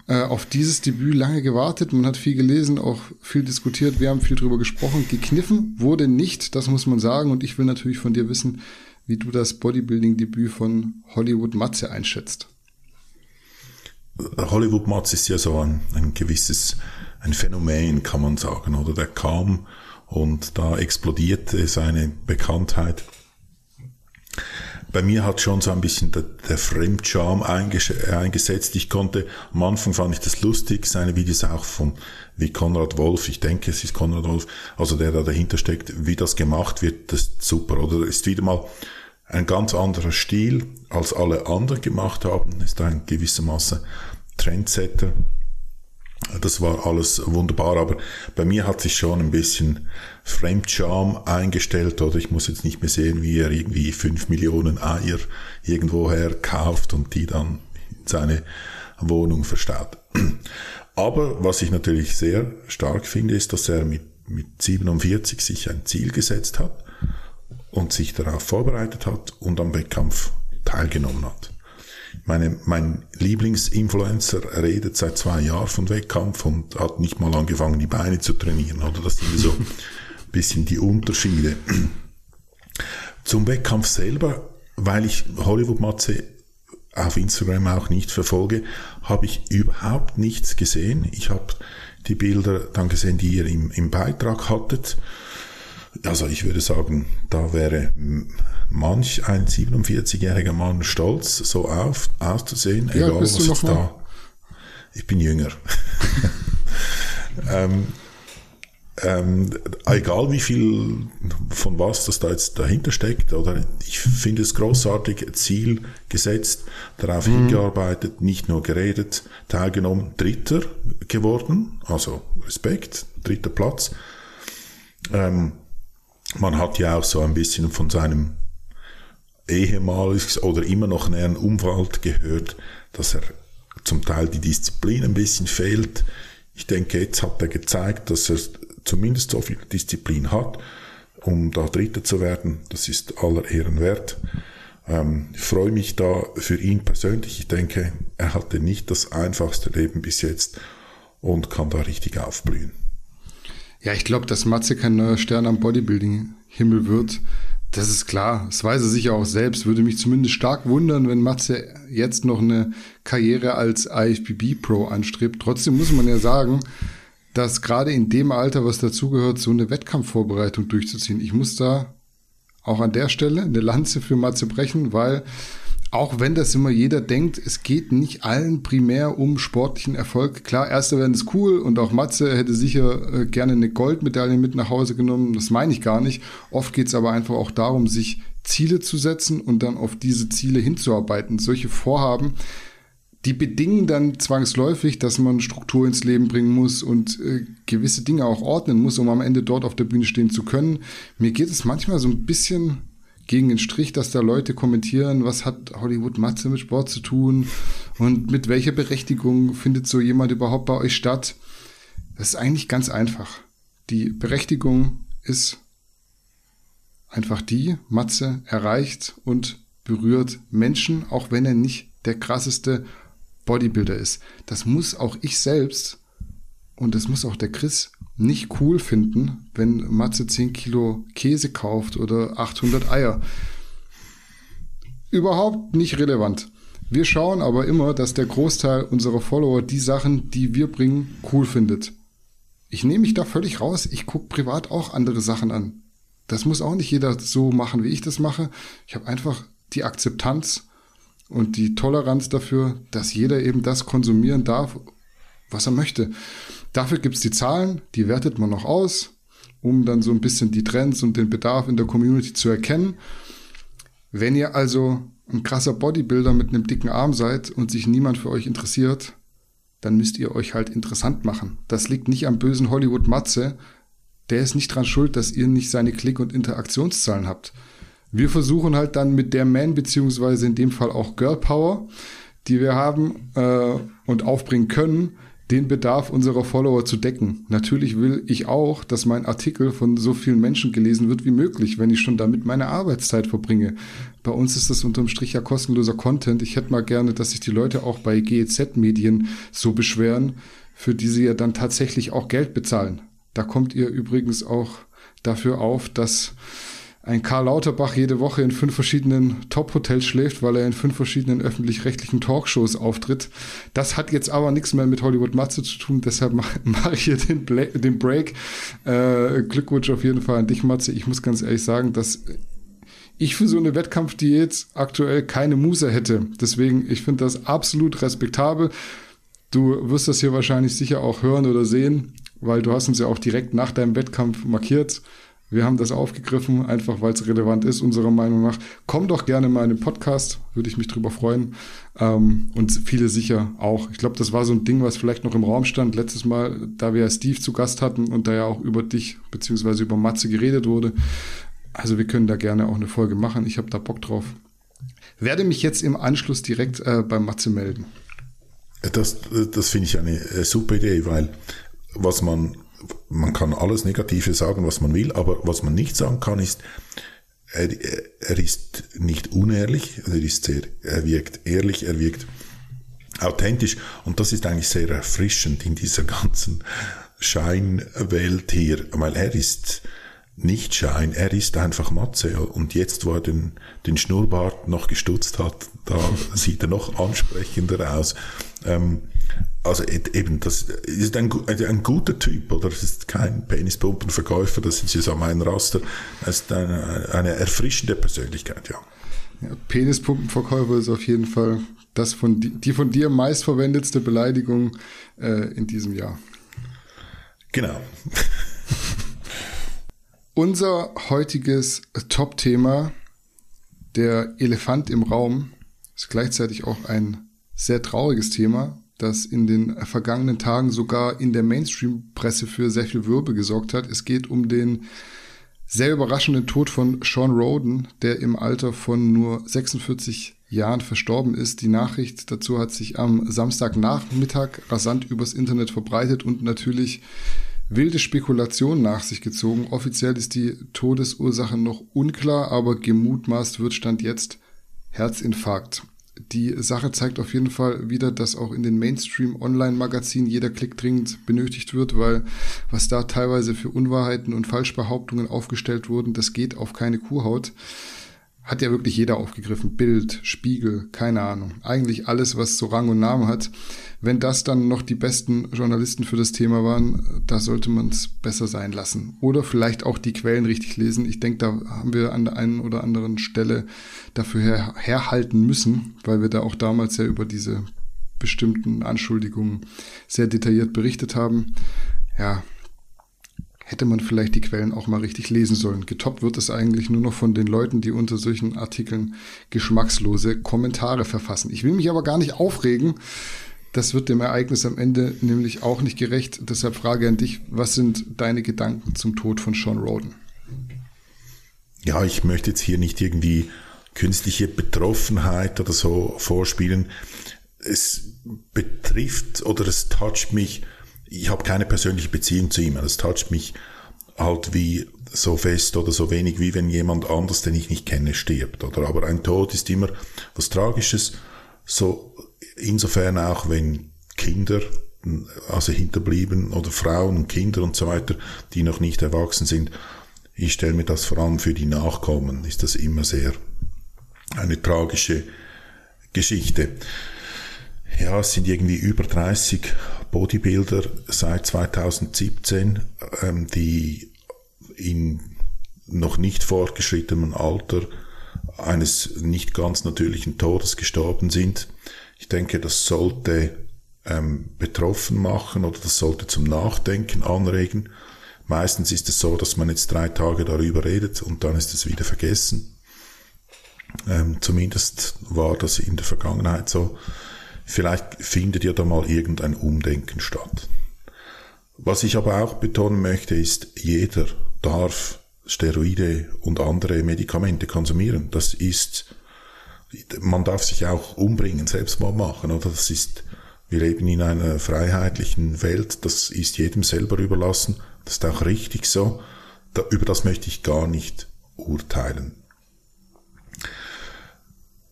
äh, auf dieses Debüt lange gewartet. Man hat viel gelesen, auch viel diskutiert. Wir haben viel drüber gesprochen. Gekniffen wurde nicht, das muss man sagen. Und ich will natürlich von dir wissen, wie du das Bodybuilding-Debüt von Hollywood Matze einschätzt. Hollywood Matze ist ja so ein, ein gewisses ein Phänomen, kann man sagen, oder? Der kam und da explodierte seine Bekanntheit bei mir hat schon so ein bisschen der, der Fremdscham eingesetzt. Ich konnte, am Anfang fand ich das lustig, seine Videos auch von, wie Konrad Wolf, ich denke, es ist Konrad Wolf, also der da dahinter steckt, wie das gemacht wird, das ist super, oder? Ist wieder mal ein ganz anderer Stil, als alle anderen gemacht haben, ist ein gewissermaßen Trendsetter. Das war alles wunderbar, aber bei mir hat sich schon ein bisschen Fremdscham eingestellt oder ich muss jetzt nicht mehr sehen, wie er irgendwie fünf Millionen Eier irgendwoher kauft und die dann in seine Wohnung verstaut. Aber was ich natürlich sehr stark finde, ist, dass er mit, mit 47 sich ein Ziel gesetzt hat und sich darauf vorbereitet hat und am Wettkampf teilgenommen hat meine, mein Lieblingsinfluencer redet seit zwei Jahren von Wettkampf und hat nicht mal angefangen, die Beine zu trainieren. Oder das sind so ein bisschen die Unterschiede. Zum Wettkampf selber, weil ich Hollywood-Matze auf Instagram auch nicht verfolge, habe ich überhaupt nichts gesehen. Ich habe die Bilder dann gesehen, die ihr im, im Beitrag hattet. Also ich würde sagen, da wäre manch ein 47-jähriger Mann stolz, so auf, auszusehen, ja, egal was jetzt da. Ich bin jünger. ähm, ähm, egal wie viel von was das da jetzt dahinter steckt, oder ich finde es großartig, Ziel gesetzt, darauf mhm. hingearbeitet, nicht nur geredet, teilgenommen, Dritter geworden, also Respekt, dritter Platz. Ähm, man hat ja auch so ein bisschen von seinem ehemals oder immer noch näheren Umwelt gehört, dass er zum Teil die Disziplin ein bisschen fehlt. Ich denke, jetzt hat er gezeigt, dass er zumindest so viel Disziplin hat, um da Dritter zu werden. Das ist aller Ehren wert. Ähm, ich freue mich da für ihn persönlich. Ich denke, er hatte nicht das einfachste Leben bis jetzt und kann da richtig aufblühen. Ja, ich glaube, dass Matze kein neuer Stern am Bodybuilding-Himmel wird Das ist klar. Das weiß er sicher auch selbst. Würde mich zumindest stark wundern, wenn Matze jetzt noch eine Karriere als IFBB Pro anstrebt. Trotzdem muss man ja sagen, dass gerade in dem Alter, was dazugehört, so eine Wettkampfvorbereitung durchzuziehen. Ich muss da auch an der Stelle eine Lanze für Matze brechen, weil auch wenn das immer jeder denkt, es geht nicht allen primär um sportlichen Erfolg. Klar, Erste werden es cool und auch Matze hätte sicher äh, gerne eine Goldmedaille mit nach Hause genommen. Das meine ich gar nicht. Oft geht es aber einfach auch darum, sich Ziele zu setzen und dann auf diese Ziele hinzuarbeiten. Solche Vorhaben, die bedingen dann zwangsläufig, dass man Struktur ins Leben bringen muss und äh, gewisse Dinge auch ordnen muss, um am Ende dort auf der Bühne stehen zu können. Mir geht es manchmal so ein bisschen gegen den Strich, dass da Leute kommentieren, was hat Hollywood Matze mit Sport zu tun und mit welcher Berechtigung findet so jemand überhaupt bei euch statt. Das ist eigentlich ganz einfach. Die Berechtigung ist einfach die, Matze erreicht und berührt Menschen, auch wenn er nicht der krasseste Bodybuilder ist. Das muss auch ich selbst und das muss auch der Chris nicht cool finden, wenn Matze 10 Kilo Käse kauft oder 800 Eier. Überhaupt nicht relevant. Wir schauen aber immer, dass der Großteil unserer Follower die Sachen, die wir bringen, cool findet. Ich nehme mich da völlig raus. Ich gucke privat auch andere Sachen an. Das muss auch nicht jeder so machen, wie ich das mache. Ich habe einfach die Akzeptanz und die Toleranz dafür, dass jeder eben das konsumieren darf, was er möchte. Dafür gibt es die Zahlen, die wertet man noch aus, um dann so ein bisschen die Trends und den Bedarf in der Community zu erkennen. Wenn ihr also ein krasser Bodybuilder mit einem dicken Arm seid und sich niemand für euch interessiert, dann müsst ihr euch halt interessant machen. Das liegt nicht am bösen Hollywood Matze. Der ist nicht dran schuld, dass ihr nicht seine Klick- und Interaktionszahlen habt. Wir versuchen halt dann mit der Man, beziehungsweise in dem Fall auch Girl Power, die wir haben äh, und aufbringen können, den Bedarf unserer Follower zu decken. Natürlich will ich auch, dass mein Artikel von so vielen Menschen gelesen wird wie möglich, wenn ich schon damit meine Arbeitszeit verbringe. Bei uns ist das unterm Strich ja kostenloser Content. Ich hätte mal gerne, dass sich die Leute auch bei GEZ-Medien so beschweren, für die sie ja dann tatsächlich auch Geld bezahlen. Da kommt ihr übrigens auch dafür auf, dass ein Karl Lauterbach jede Woche in fünf verschiedenen Top-Hotels schläft, weil er in fünf verschiedenen öffentlich-rechtlichen Talkshows auftritt. Das hat jetzt aber nichts mehr mit Hollywood Matze zu tun, deshalb mache mach ich hier den, Bla den Break. Äh, Glückwunsch auf jeden Fall an dich, Matze. Ich muss ganz ehrlich sagen, dass ich für so eine Wettkampfdiät aktuell keine Muse hätte. Deswegen, ich finde das absolut respektabel. Du wirst das hier wahrscheinlich sicher auch hören oder sehen, weil du hast uns ja auch direkt nach deinem Wettkampf markiert. Wir haben das aufgegriffen, einfach weil es relevant ist, unserer Meinung nach. Komm doch gerne mal in den Podcast, würde ich mich drüber freuen. Ähm, und viele sicher auch. Ich glaube, das war so ein Ding, was vielleicht noch im Raum stand. Letztes Mal, da wir ja Steve zu Gast hatten und da ja auch über dich beziehungsweise über Matze geredet wurde. Also wir können da gerne auch eine Folge machen. Ich habe da Bock drauf. Werde mich jetzt im Anschluss direkt äh, bei Matze melden. Das, das finde ich eine äh, super Idee, weil was man man kann alles Negative sagen, was man will, aber was man nicht sagen kann, ist, er, er ist nicht unehrlich, er ist sehr, er wirkt ehrlich, er wirkt authentisch und das ist eigentlich sehr erfrischend in dieser ganzen Scheinwelt hier, weil er ist nicht Schein, er ist einfach Matze und jetzt, wo er den, den Schnurrbart noch gestutzt hat, da sieht er noch ansprechender aus. Ähm, also eben, das ist ein, ein guter Typ, oder? Das ist kein Penispumpenverkäufer, das ist jetzt so mein Raster. Das ist eine, eine erfrischende Persönlichkeit, ja. ja. Penispumpenverkäufer ist auf jeden Fall das von die von dir meistverwendetste Beleidigung äh, in diesem Jahr. Genau. Unser heutiges Top-Thema, der Elefant im Raum, ist gleichzeitig auch ein sehr trauriges Thema, das in den vergangenen Tagen sogar in der Mainstream-Presse für sehr viel Wirbel gesorgt hat. Es geht um den sehr überraschenden Tod von Sean Roden, der im Alter von nur 46 Jahren verstorben ist. Die Nachricht dazu hat sich am Samstagnachmittag rasant übers Internet verbreitet und natürlich wilde Spekulationen nach sich gezogen. Offiziell ist die Todesursache noch unklar, aber gemutmaßt wird Stand jetzt Herzinfarkt. Die Sache zeigt auf jeden Fall wieder, dass auch in den Mainstream-Online-Magazinen jeder Klick dringend benötigt wird, weil was da teilweise für Unwahrheiten und Falschbehauptungen aufgestellt wurden, das geht auf keine Kuhhaut hat ja wirklich jeder aufgegriffen. Bild, Spiegel, keine Ahnung. Eigentlich alles, was so Rang und Namen hat. Wenn das dann noch die besten Journalisten für das Thema waren, da sollte man es besser sein lassen. Oder vielleicht auch die Quellen richtig lesen. Ich denke, da haben wir an der einen oder anderen Stelle dafür her herhalten müssen, weil wir da auch damals ja über diese bestimmten Anschuldigungen sehr detailliert berichtet haben. Ja, hätte man vielleicht die Quellen auch mal richtig lesen sollen. Getoppt wird es eigentlich nur noch von den Leuten, die unter solchen Artikeln geschmackslose Kommentare verfassen. Ich will mich aber gar nicht aufregen. Das wird dem Ereignis am Ende nämlich auch nicht gerecht. Deshalb frage an dich, was sind deine Gedanken zum Tod von Sean Roden? Ja, ich möchte jetzt hier nicht irgendwie künstliche Betroffenheit oder so vorspielen. Es betrifft oder es toucht mich ich habe keine persönliche Beziehung zu ihm. Das toucht mich halt wie so fest oder so wenig, wie wenn jemand anders, den ich nicht kenne, stirbt. Oder aber ein Tod ist immer was Tragisches. So insofern auch, wenn Kinder, also hinterblieben oder Frauen und Kinder und so weiter, die noch nicht erwachsen sind, ich stelle mir das vor allem für die Nachkommen, ist das immer sehr eine tragische Geschichte. Ja, es sind irgendwie über 30 Bodybuilder seit 2017, ähm, die in noch nicht fortgeschrittenem Alter eines nicht ganz natürlichen Todes gestorben sind. Ich denke, das sollte ähm, betroffen machen oder das sollte zum Nachdenken anregen. Meistens ist es so, dass man jetzt drei Tage darüber redet und dann ist es wieder vergessen. Ähm, zumindest war das in der Vergangenheit so. Vielleicht findet ja da mal irgendein Umdenken statt. Was ich aber auch betonen möchte, ist, jeder darf Steroide und andere Medikamente konsumieren. Das ist, man darf sich auch umbringen, Selbstmord machen, oder? Das ist, wir leben in einer freiheitlichen Welt, das ist jedem selber überlassen. Das ist auch richtig so. Da, über das möchte ich gar nicht urteilen.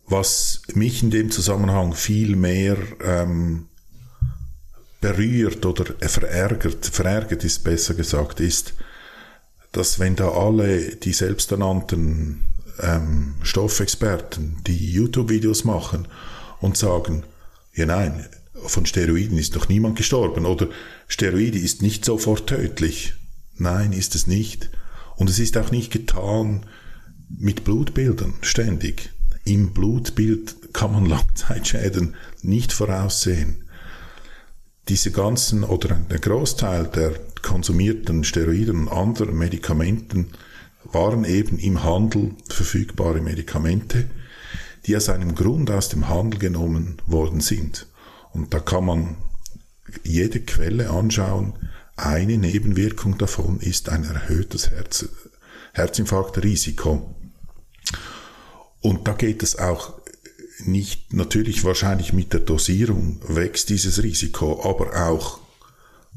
Was mich in dem Zusammenhang viel mehr ähm, berührt oder verärgert, verärgert ist besser gesagt, ist, dass wenn da alle die selbsternannten ähm, Stoffexperten, die YouTube-Videos machen und sagen, ja nein, von Steroiden ist noch niemand gestorben oder Steroide ist nicht sofort tödlich. Nein, ist es nicht. Und es ist auch nicht getan mit Blutbildern ständig. Im Blutbild kann man Langzeitschäden nicht voraussehen. Diese ganzen oder der Großteil der konsumierten Steroiden und anderen Medikamenten waren eben im Handel verfügbare Medikamente, die aus einem Grund aus dem Handel genommen worden sind. Und da kann man jede Quelle anschauen. Eine Nebenwirkung davon ist ein erhöhtes Herz, Herzinfarktrisiko. Und da geht es auch nicht, natürlich wahrscheinlich mit der Dosierung wächst dieses Risiko, aber auch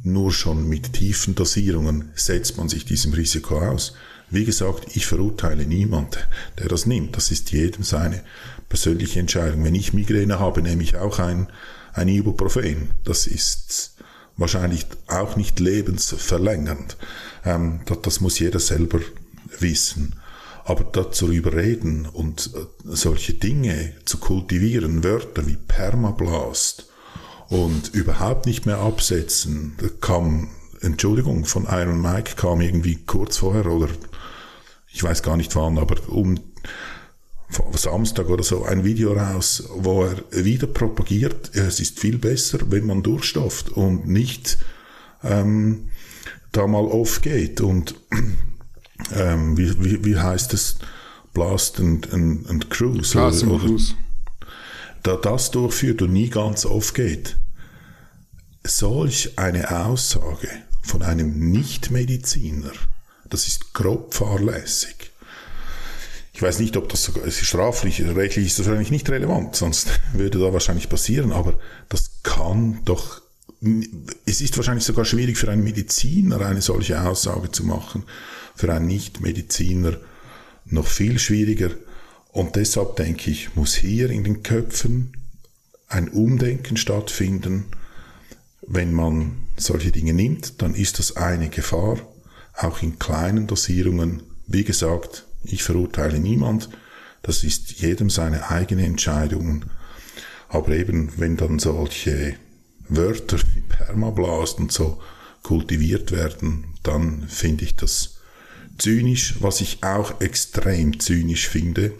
nur schon mit tiefen Dosierungen setzt man sich diesem Risiko aus. Wie gesagt, ich verurteile niemand, der das nimmt. Das ist jedem seine persönliche Entscheidung. Wenn ich Migräne habe, nehme ich auch ein, ein Ibuprofen. Das ist wahrscheinlich auch nicht lebensverlängernd. Ähm, das, das muss jeder selber wissen. Aber dazu überreden und äh, solche Dinge zu kultivieren, Wörter wie Permablast und überhaupt nicht mehr absetzen, da kam, Entschuldigung, von Iron Mike kam irgendwie kurz vorher oder ich weiß gar nicht wann, aber um Samstag oder so ein Video raus, wo er wieder propagiert, es ist viel besser, wenn man durchstofft und nicht ähm, da mal off geht und ähm, wie, wie, wie heißt es? Blast and, and, and Cruise. Blast and Cruise. Da das durchführt und nie ganz aufgeht. Solch eine Aussage von einem Nichtmediziner, das ist grob fahrlässig. Ich weiß nicht, ob das sogar, straflich, rechtlich ist das wahrscheinlich nicht relevant, sonst würde da wahrscheinlich passieren, aber das kann doch, es ist wahrscheinlich sogar schwierig für einen Mediziner eine solche Aussage zu machen für einen Nichtmediziner noch viel schwieriger. Und deshalb denke ich, muss hier in den Köpfen ein Umdenken stattfinden. Wenn man solche Dinge nimmt, dann ist das eine Gefahr, auch in kleinen Dosierungen. Wie gesagt, ich verurteile niemand, das ist jedem seine eigene Entscheidung. Aber eben, wenn dann solche Wörter wie Permablast und so kultiviert werden, dann finde ich das zynisch. Was ich auch extrem zynisch finde,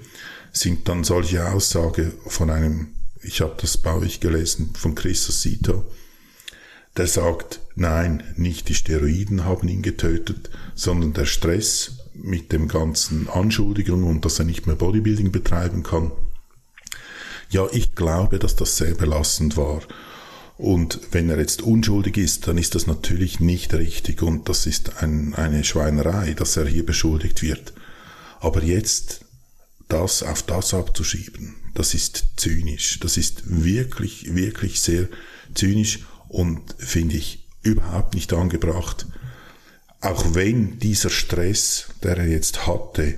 sind dann solche Aussagen von einem, ich habe das bei euch gelesen, von Chris Osito, der sagt, nein, nicht die Steroiden haben ihn getötet, sondern der Stress mit dem ganzen Anschuldigungen und dass er nicht mehr Bodybuilding betreiben kann. Ja, ich glaube, dass das sehr belastend war. Und wenn er jetzt unschuldig ist, dann ist das natürlich nicht richtig und das ist ein, eine Schweinerei, dass er hier beschuldigt wird. Aber jetzt das auf das abzuschieben, das ist zynisch. Das ist wirklich, wirklich sehr zynisch und finde ich überhaupt nicht angebracht. Auch wenn dieser Stress, der er jetzt hatte,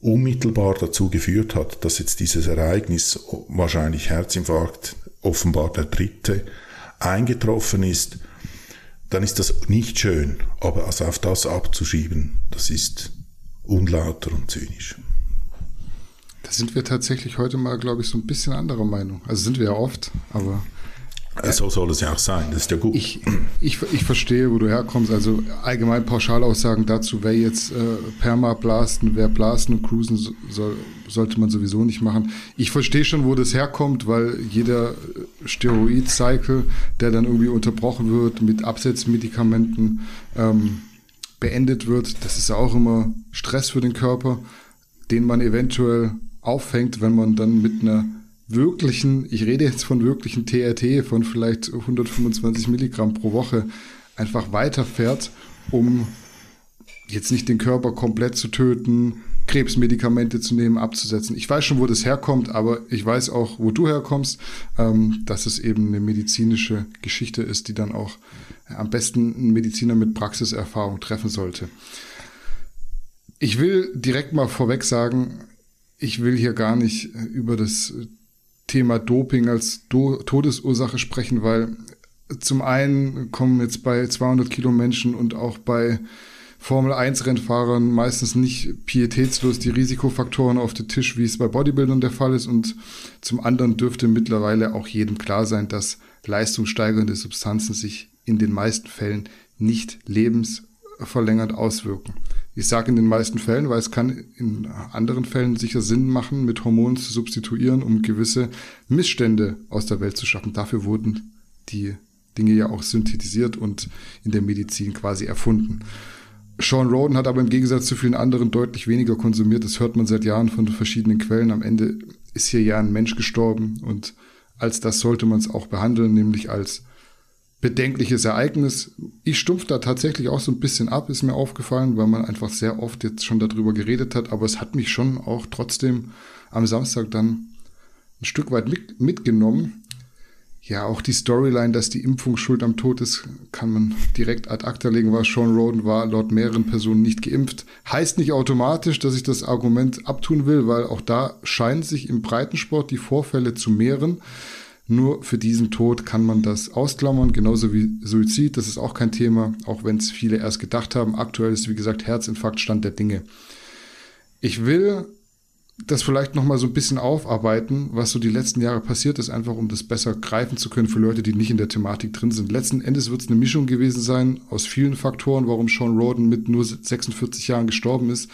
unmittelbar dazu geführt hat, dass jetzt dieses Ereignis, wahrscheinlich Herzinfarkt, offenbar der dritte, eingetroffen ist, dann ist das nicht schön. Aber also auf das abzuschieben, das ist unlauter und zynisch. Da sind wir tatsächlich heute mal, glaube ich, so ein bisschen anderer Meinung. Also sind wir ja oft, aber so soll es ja auch sein, das ist ja gut. Ich, ich, ich verstehe, wo du herkommst. Also allgemein Pauschalaussagen dazu, wer jetzt äh, Perma blasten, wer blasten und cruisen soll, sollte man sowieso nicht machen. Ich verstehe schon, wo das herkommt, weil jeder Steroid-Cycle, der dann irgendwie unterbrochen wird mit Absetzmedikamenten, ähm, beendet wird, das ist auch immer Stress für den Körper, den man eventuell auffängt, wenn man dann mit einer wirklichen, ich rede jetzt von wirklichen TRT von vielleicht 125 Milligramm pro Woche, einfach weiterfährt, um jetzt nicht den Körper komplett zu töten, Krebsmedikamente zu nehmen, abzusetzen. Ich weiß schon, wo das herkommt, aber ich weiß auch, wo du herkommst, ähm, dass es eben eine medizinische Geschichte ist, die dann auch am besten ein Mediziner mit Praxiserfahrung treffen sollte. Ich will direkt mal vorweg sagen, ich will hier gar nicht über das Thema Doping als Do Todesursache sprechen, weil zum einen kommen jetzt bei 200 Kilo Menschen und auch bei Formel 1 Rennfahrern meistens nicht pietätslos die Risikofaktoren auf den Tisch, wie es bei Bodybuildern der Fall ist. Und zum anderen dürfte mittlerweile auch jedem klar sein, dass leistungssteigernde Substanzen sich in den meisten Fällen nicht lebensverlängernd auswirken. Ich sage in den meisten Fällen, weil es kann in anderen Fällen sicher Sinn machen, mit Hormonen zu substituieren, um gewisse Missstände aus der Welt zu schaffen. Dafür wurden die Dinge ja auch synthetisiert und in der Medizin quasi erfunden. Sean Roden hat aber im Gegensatz zu vielen anderen deutlich weniger konsumiert. Das hört man seit Jahren von verschiedenen Quellen. Am Ende ist hier ja ein Mensch gestorben und als das sollte man es auch behandeln, nämlich als bedenkliches Ereignis. Ich stumpf da tatsächlich auch so ein bisschen ab, ist mir aufgefallen, weil man einfach sehr oft jetzt schon darüber geredet hat, aber es hat mich schon auch trotzdem am Samstag dann ein Stück weit mit, mitgenommen. Ja, auch die Storyline, dass die Impfung schuld am Tod ist, kann man direkt ad acta legen, weil Sean Roden war laut mehreren Personen nicht geimpft. Heißt nicht automatisch, dass ich das Argument abtun will, weil auch da scheinen sich im Breitensport die Vorfälle zu mehren. Nur für diesen Tod kann man das ausklammern, genauso wie Suizid. Das ist auch kein Thema, auch wenn es viele erst gedacht haben. Aktuell ist, wie gesagt, Herzinfarkt Stand der Dinge. Ich will das vielleicht nochmal so ein bisschen aufarbeiten, was so die letzten Jahre passiert ist, einfach um das besser greifen zu können für Leute, die nicht in der Thematik drin sind. Letzten Endes wird es eine Mischung gewesen sein aus vielen Faktoren, warum Sean Roden mit nur 46 Jahren gestorben ist.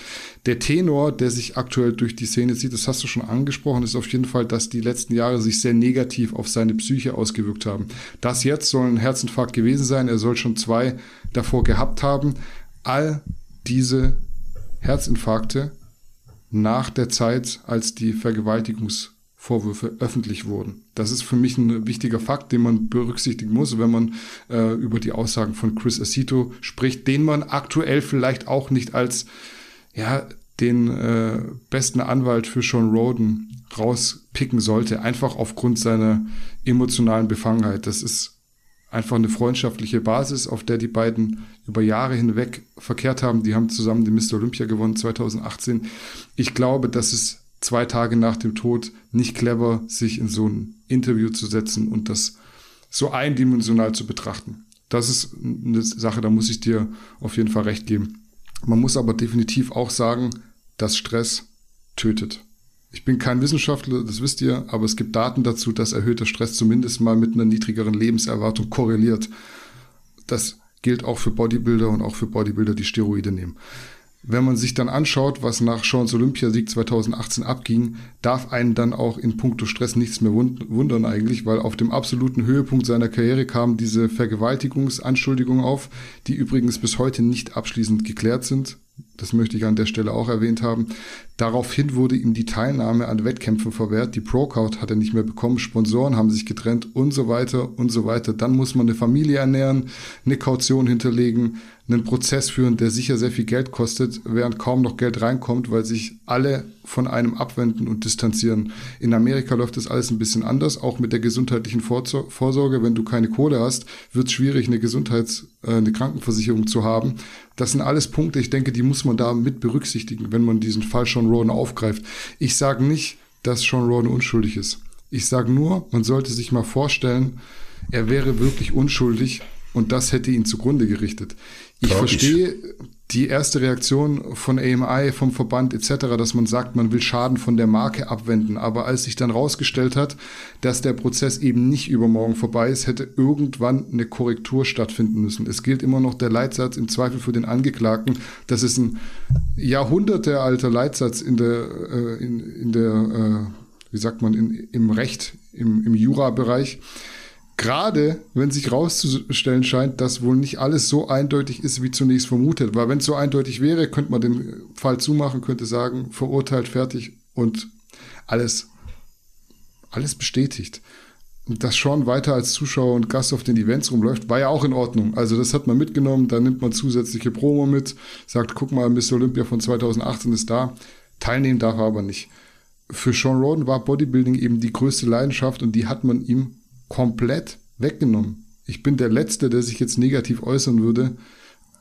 Der Tenor, der sich aktuell durch die Szene zieht, das hast du schon angesprochen, ist auf jeden Fall, dass die letzten Jahre sich sehr negativ auf seine Psyche ausgewirkt haben. Das jetzt soll ein Herzinfarkt gewesen sein, er soll schon zwei davor gehabt haben. All diese Herzinfarkte nach der Zeit, als die Vergewaltigungsvorwürfe öffentlich wurden. Das ist für mich ein wichtiger Fakt, den man berücksichtigen muss, wenn man äh, über die Aussagen von Chris Acito spricht, den man aktuell vielleicht auch nicht als ja, den äh, besten Anwalt für Sean Roden rauspicken sollte, einfach aufgrund seiner emotionalen Befangenheit. Das ist einfach eine freundschaftliche Basis, auf der die beiden über Jahre hinweg verkehrt haben. Die haben zusammen den Mr. Olympia gewonnen 2018. Ich glaube, dass es zwei Tage nach dem Tod nicht clever, sich in so ein Interview zu setzen und das so eindimensional zu betrachten. Das ist eine Sache, da muss ich dir auf jeden Fall recht geben. Man muss aber definitiv auch sagen, dass Stress tötet. Ich bin kein Wissenschaftler, das wisst ihr, aber es gibt Daten dazu, dass erhöhter Stress zumindest mal mit einer niedrigeren Lebenserwartung korreliert. Das gilt auch für Bodybuilder und auch für Bodybuilder, die Steroide nehmen. Wenn man sich dann anschaut, was nach Sean's Olympiasieg 2018 abging, darf einen dann auch in puncto Stress nichts mehr wundern eigentlich, weil auf dem absoluten Höhepunkt seiner Karriere kamen diese Vergewaltigungsanschuldigungen auf, die übrigens bis heute nicht abschließend geklärt sind das möchte ich an der Stelle auch erwähnt haben. Daraufhin wurde ihm die Teilnahme an Wettkämpfen verwehrt. Die Procard hat er nicht mehr bekommen, Sponsoren haben sich getrennt und so weiter und so weiter. Dann muss man eine Familie ernähren, eine Kaution hinterlegen, einen Prozess führen, der sicher sehr viel Geld kostet, während kaum noch Geld reinkommt, weil sich alle von einem abwenden und distanzieren. In Amerika läuft das alles ein bisschen anders, auch mit der gesundheitlichen Vorsorge. Wenn du keine Kohle hast, wird es schwierig, eine Gesundheits-, äh, eine Krankenversicherung zu haben. Das sind alles Punkte, ich denke, die muss man da mit berücksichtigen, wenn man diesen Fall Sean Rowan aufgreift. Ich sage nicht, dass Sean Rowan unschuldig ist. Ich sage nur, man sollte sich mal vorstellen, er wäre wirklich unschuldig und das hätte ihn zugrunde gerichtet. Ich Tragisch. verstehe die erste Reaktion von AMI, vom Verband etc., dass man sagt, man will Schaden von der Marke abwenden. Aber als sich dann rausgestellt hat, dass der Prozess eben nicht übermorgen vorbei ist, hätte irgendwann eine Korrektur stattfinden müssen. Es gilt immer noch der Leitsatz im Zweifel für den Angeklagten. Das ist ein jahrhundertealter Leitsatz in der, äh, in, in der äh, wie sagt man, in, im Recht, im, im Jura-Bereich Gerade wenn sich rauszustellen scheint, dass wohl nicht alles so eindeutig ist, wie zunächst vermutet. Weil wenn es so eindeutig wäre, könnte man den Fall zumachen, könnte sagen, verurteilt, fertig und alles, alles bestätigt. Und das schon weiter als Zuschauer und Gast auf den Events rumläuft, war ja auch in Ordnung. Also das hat man mitgenommen, da nimmt man zusätzliche Promo mit, sagt, guck mal, Miss Olympia von 2018 ist da. Teilnehmen darf er aber nicht. Für Sean Roden war Bodybuilding eben die größte Leidenschaft und die hat man ihm komplett weggenommen. Ich bin der Letzte, der sich jetzt negativ äußern würde,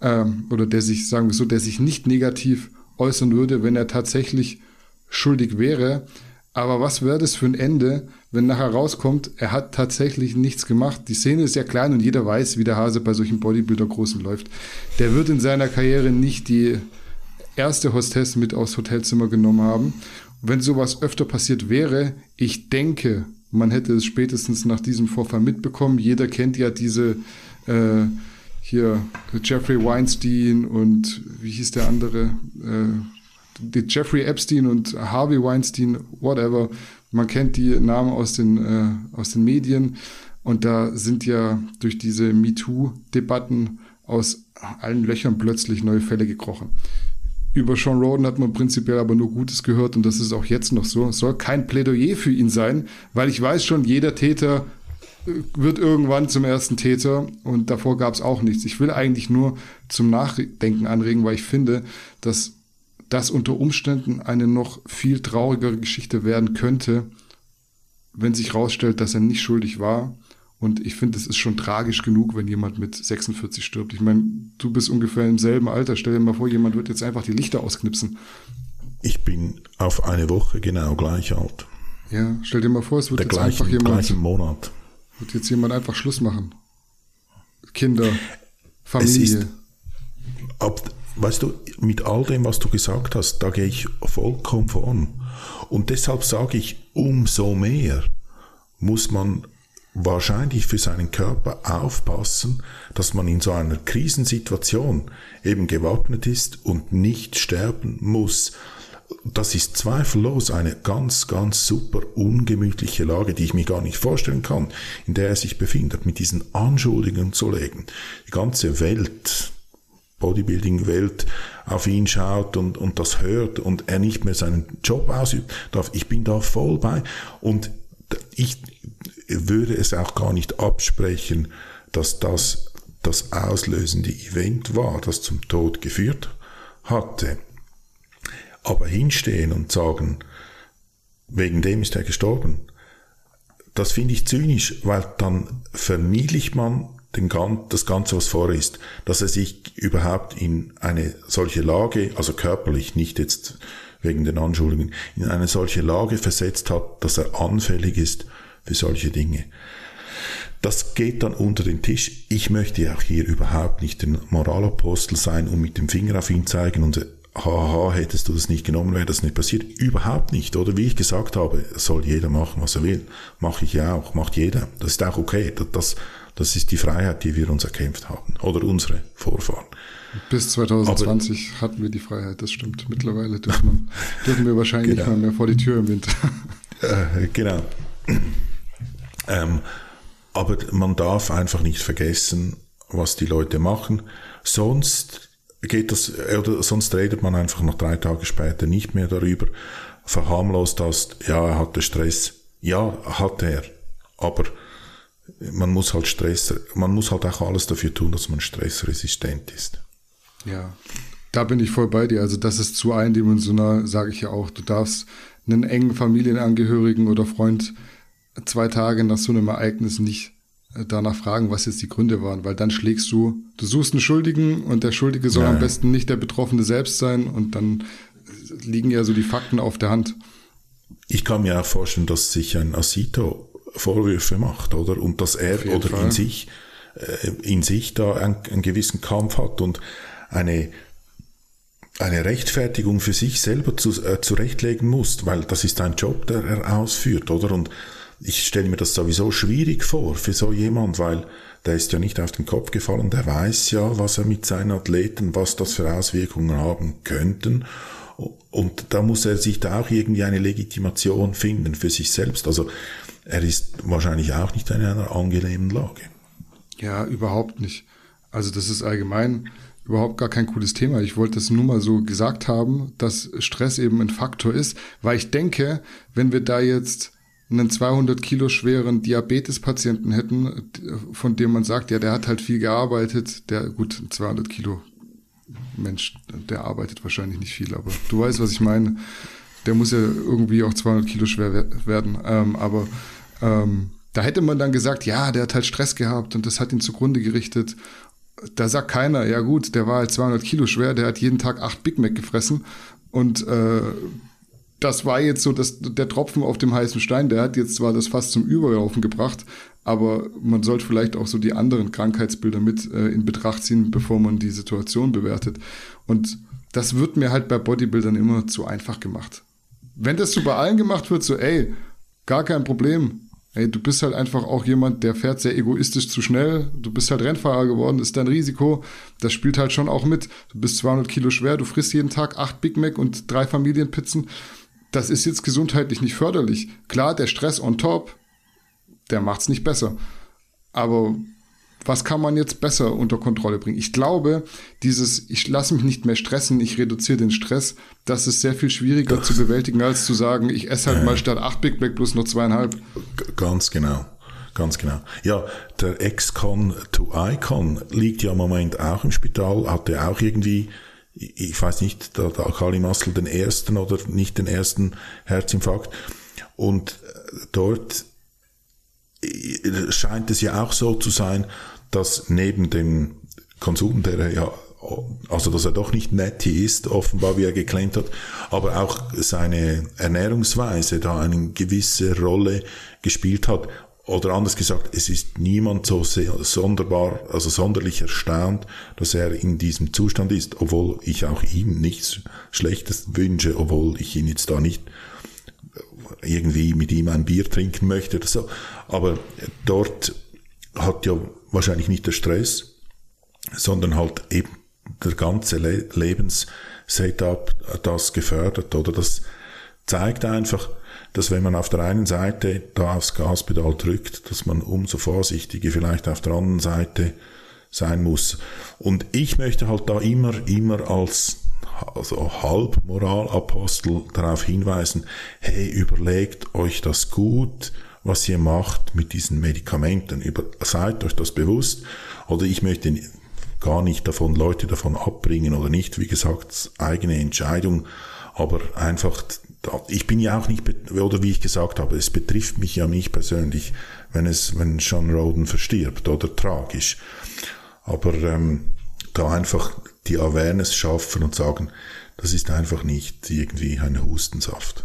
ähm, oder der sich, sagen wir so, der sich nicht negativ äußern würde, wenn er tatsächlich schuldig wäre. Aber was wäre das für ein Ende, wenn nachher rauskommt, er hat tatsächlich nichts gemacht? Die Szene ist ja klein und jeder weiß, wie der Hase bei solchen Bodybuilder-Großen läuft. Der wird in seiner Karriere nicht die erste Hostess mit aufs Hotelzimmer genommen haben. wenn sowas öfter passiert wäre, ich denke, man hätte es spätestens nach diesem Vorfall mitbekommen. Jeder kennt ja diese äh, hier Jeffrey Weinstein und wie hieß der andere? Äh, Jeffrey Epstein und Harvey Weinstein, whatever. Man kennt die Namen aus den, äh, aus den Medien. Und da sind ja durch diese MeToo-Debatten aus allen Löchern plötzlich neue Fälle gekrochen. Über Sean Roden hat man prinzipiell aber nur Gutes gehört und das ist auch jetzt noch so. Es soll kein Plädoyer für ihn sein, weil ich weiß schon, jeder Täter äh, wird irgendwann zum ersten Täter und davor gab es auch nichts. Ich will eigentlich nur zum Nachdenken anregen, weil ich finde, dass das unter Umständen eine noch viel traurigere Geschichte werden könnte, wenn sich herausstellt, dass er nicht schuldig war und ich finde, es ist schon tragisch genug, wenn jemand mit 46 stirbt. Ich meine, du bist ungefähr im selben Alter. Stell dir mal vor, jemand wird jetzt einfach die Lichter ausknipsen. Ich bin auf eine Woche genau gleich alt. Ja, stell dir mal vor, es wird Der jetzt gleichen, einfach jemand. Gleichen Monat. Wird jetzt jemand einfach Schluss machen. Kinder, Familie. Es ist, ab, weißt du, mit all dem, was du gesagt hast, da gehe ich vollkommen voran. Und deshalb sage ich, umso mehr muss man wahrscheinlich für seinen Körper aufpassen, dass man in so einer Krisensituation eben gewappnet ist und nicht sterben muss. Das ist zweifellos eine ganz, ganz super ungemütliche Lage, die ich mir gar nicht vorstellen kann, in der er sich befindet, mit diesen Anschuldigungen zu legen. Die ganze Welt, Bodybuilding-Welt auf ihn schaut und, und das hört und er nicht mehr seinen Job ausübt. Ich bin da voll bei und ich würde es auch gar nicht absprechen, dass das das auslösende Event war, das zum Tod geführt hatte. Aber hinstehen und sagen, wegen dem ist er gestorben, das finde ich zynisch, weil dann verniedlicht man den, das Ganze, was vor ist, dass er sich überhaupt in eine solche Lage, also körperlich, nicht jetzt wegen den Anschuldigungen, in eine solche Lage versetzt hat, dass er anfällig ist für solche Dinge. Das geht dann unter den Tisch. Ich möchte auch hier überhaupt nicht den Moralapostel sein und mit dem Finger auf ihn zeigen und haha, hättest du das nicht genommen, wäre das nicht passiert. Überhaupt nicht. Oder wie ich gesagt habe, soll jeder machen, was er will. Mache ich ja auch, macht jeder. Das ist auch okay. Das, das ist die Freiheit, die wir uns erkämpft haben. Oder unsere Vorfahren. Bis 2020 Aber, hatten wir die Freiheit, das stimmt. Mittlerweile dürfen, wir wahrscheinlich genau. nicht mehr, mehr vor die Tür im Winter. Äh, genau. Ähm, aber man darf einfach nicht vergessen, was die Leute machen. Sonst geht das, oder sonst redet man einfach noch drei Tage später nicht mehr darüber, verharmlost das, ja, er hatte Stress. Ja, hat er. Aber man muss halt Stress, man muss halt auch alles dafür tun, dass man stressresistent ist. Ja, da bin ich voll bei dir. Also das ist zu eindimensional, sage ich ja auch. Du darfst einen engen Familienangehörigen oder Freund zwei Tage nach so einem Ereignis nicht äh, danach fragen, was jetzt die Gründe waren, weil dann schlägst du, du suchst einen Schuldigen und der Schuldige soll ja. am besten nicht der Betroffene selbst sein und dann liegen ja so die Fakten auf der Hand. Ich kann mir auch vorstellen, dass sich ein Asito Vorwürfe macht, oder? Und dass er oder Fall. in sich, äh, in sich da einen, einen gewissen Kampf hat und eine, eine Rechtfertigung für sich selber zu, äh, zurechtlegen muss, weil das ist ein Job, der er ausführt, oder? Und ich stelle mir das sowieso schwierig vor für so jemand, weil der ist ja nicht auf den Kopf gefallen, der weiß ja, was er mit seinen Athleten, was das für Auswirkungen haben könnten. Und da muss er sich da auch irgendwie eine Legitimation finden für sich selbst. Also er ist wahrscheinlich auch nicht in einer angenehmen Lage. Ja, überhaupt nicht. Also das ist allgemein überhaupt gar kein cooles Thema. Ich wollte das nur mal so gesagt haben, dass Stress eben ein Faktor ist, weil ich denke, wenn wir da jetzt einen 200 Kilo schweren Diabetespatienten hätten, von dem man sagt, ja, der hat halt viel gearbeitet, der, gut, 200 Kilo Mensch, der arbeitet wahrscheinlich nicht viel, aber du weißt, was ich meine. Der muss ja irgendwie auch 200 Kilo schwer werden. Ähm, aber ähm, da hätte man dann gesagt, ja, der hat halt Stress gehabt und das hat ihn zugrunde gerichtet. Da sagt keiner, ja gut, der war halt 200 Kilo schwer, der hat jeden Tag acht Big Mac gefressen und äh, das war jetzt so das, der Tropfen auf dem heißen Stein. Der hat jetzt zwar das fast zum Überlaufen gebracht, aber man sollte vielleicht auch so die anderen Krankheitsbilder mit äh, in Betracht ziehen, bevor man die Situation bewertet. Und das wird mir halt bei Bodybuildern immer zu einfach gemacht. Wenn das so bei allen gemacht wird, so, ey, gar kein Problem. Ey, du bist halt einfach auch jemand, der fährt sehr egoistisch zu schnell. Du bist halt Rennfahrer geworden, ist dein Risiko. Das spielt halt schon auch mit. Du bist 200 Kilo schwer, du frisst jeden Tag acht Big Mac und drei Familienpizzen das ist jetzt gesundheitlich nicht förderlich. Klar, der Stress on top, der macht's nicht besser. Aber was kann man jetzt besser unter Kontrolle bringen? Ich glaube, dieses, ich lasse mich nicht mehr stressen, ich reduziere den Stress, das ist sehr viel schwieriger zu bewältigen, als zu sagen, ich esse halt äh, mal statt acht Big Mac plus noch zweieinhalb. Ganz genau. Ganz genau. Ja, der Ex-Con to Icon liegt ja im Moment auch im Spital, hatte auch irgendwie ich weiß nicht, der, der Kali Massel den ersten oder nicht den ersten Herzinfarkt. Und äh, dort äh, scheint es ja auch so zu sein, dass neben dem Konsum, der ja, also dass er doch nicht nett ist, offenbar wie er geklemmt hat, aber auch seine Ernährungsweise da eine gewisse Rolle gespielt hat oder anders gesagt, es ist niemand so sonderbar, also sonderlich erstaunt, dass er in diesem Zustand ist, obwohl ich auch ihm nichts Schlechtes wünsche, obwohl ich ihn jetzt da nicht irgendwie mit ihm ein Bier trinken möchte oder so. Aber dort hat ja wahrscheinlich nicht der Stress, sondern halt eben der ganze Le Lebenssetup das gefördert oder das zeigt einfach, dass wenn man auf der einen Seite da aufs Gaspedal drückt, dass man umso vorsichtiger vielleicht auf der anderen Seite sein muss. Und ich möchte halt da immer, immer als also Halbmoralapostel darauf hinweisen, hey, überlegt euch das gut, was ihr macht mit diesen Medikamenten. Über, seid euch das bewusst. Oder ich möchte gar nicht davon, Leute davon abbringen oder nicht. Wie gesagt, eigene Entscheidung. Aber einfach ich bin ja auch nicht, oder wie ich gesagt habe, es betrifft mich ja nicht persönlich, wenn es, wenn Sean Roden verstirbt oder tragisch. Aber ähm, da einfach die Awareness schaffen und sagen, das ist einfach nicht irgendwie ein Hustensaft.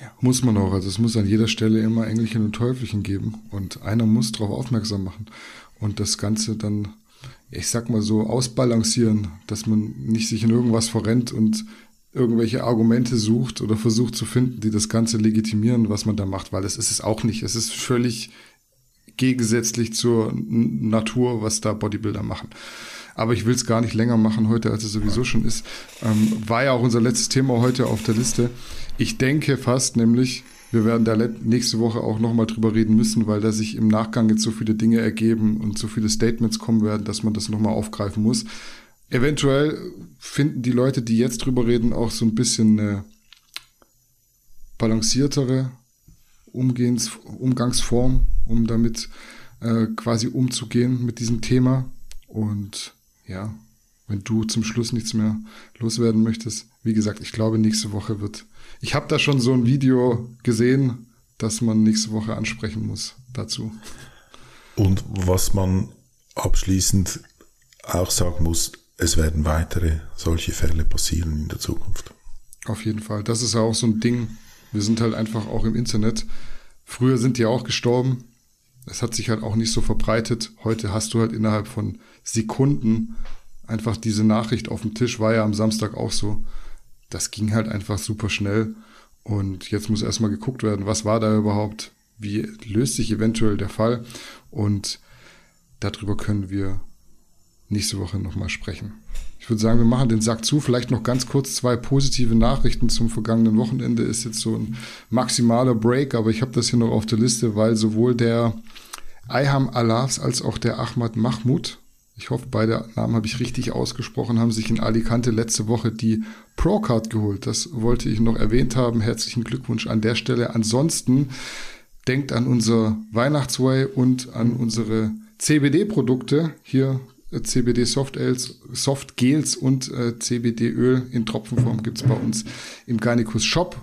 Ja, muss man auch. Also es muss an jeder Stelle immer Engelchen und Teufelchen geben und einer muss darauf aufmerksam machen und das Ganze dann, ich sag mal so, ausbalancieren, dass man nicht sich in irgendwas verrennt und irgendwelche Argumente sucht oder versucht zu finden, die das Ganze legitimieren, was man da macht, weil das ist es auch nicht. Es ist völlig gegensätzlich zur Natur, was da Bodybuilder machen. Aber ich will es gar nicht länger machen heute, als es sowieso schon ist. Ähm, war ja auch unser letztes Thema heute auf der Liste. Ich denke fast nämlich, wir werden da nächste Woche auch nochmal drüber reden müssen, weil da sich im Nachgang jetzt so viele Dinge ergeben und so viele Statements kommen werden, dass man das nochmal aufgreifen muss. Eventuell finden die Leute, die jetzt drüber reden, auch so ein bisschen eine balanciertere Umgehens Umgangsform, um damit äh, quasi umzugehen mit diesem Thema. Und ja, wenn du zum Schluss nichts mehr loswerden möchtest, wie gesagt, ich glaube, nächste Woche wird. Ich habe da schon so ein Video gesehen, das man nächste Woche ansprechen muss dazu. Und was man abschließend auch sagen muss, es werden weitere solche Fälle passieren in der Zukunft. Auf jeden Fall. Das ist ja auch so ein Ding. Wir sind halt einfach auch im Internet. Früher sind die auch gestorben. Es hat sich halt auch nicht so verbreitet. Heute hast du halt innerhalb von Sekunden einfach diese Nachricht auf dem Tisch. War ja am Samstag auch so das ging halt einfach super schnell. Und jetzt muss erstmal geguckt werden, was war da überhaupt, wie löst sich eventuell der Fall. Und darüber können wir nächste Woche nochmal sprechen. Ich würde sagen, wir machen den Sack zu. Vielleicht noch ganz kurz zwei positive Nachrichten zum vergangenen Wochenende. Ist jetzt so ein maximaler Break, aber ich habe das hier noch auf der Liste, weil sowohl der Ayham Alafs als auch der Ahmad Mahmoud ich hoffe, beide Namen habe ich richtig ausgesprochen, haben sich in Alicante letzte Woche die Procard geholt. Das wollte ich noch erwähnt haben. Herzlichen Glückwunsch an der Stelle. Ansonsten denkt an unser Weihnachtsway und an unsere CBD-Produkte. Hier äh, CBD Soft, Gels und äh, CBD Öl in Tropfenform gibt es bei uns im Garnicus Shop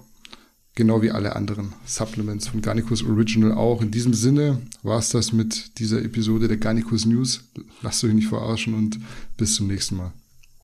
genau wie alle anderen Supplements von Garnicus Original auch. In diesem Sinne war es das mit dieser Episode der Garnicus News. Lasst euch nicht verarschen und bis zum nächsten Mal.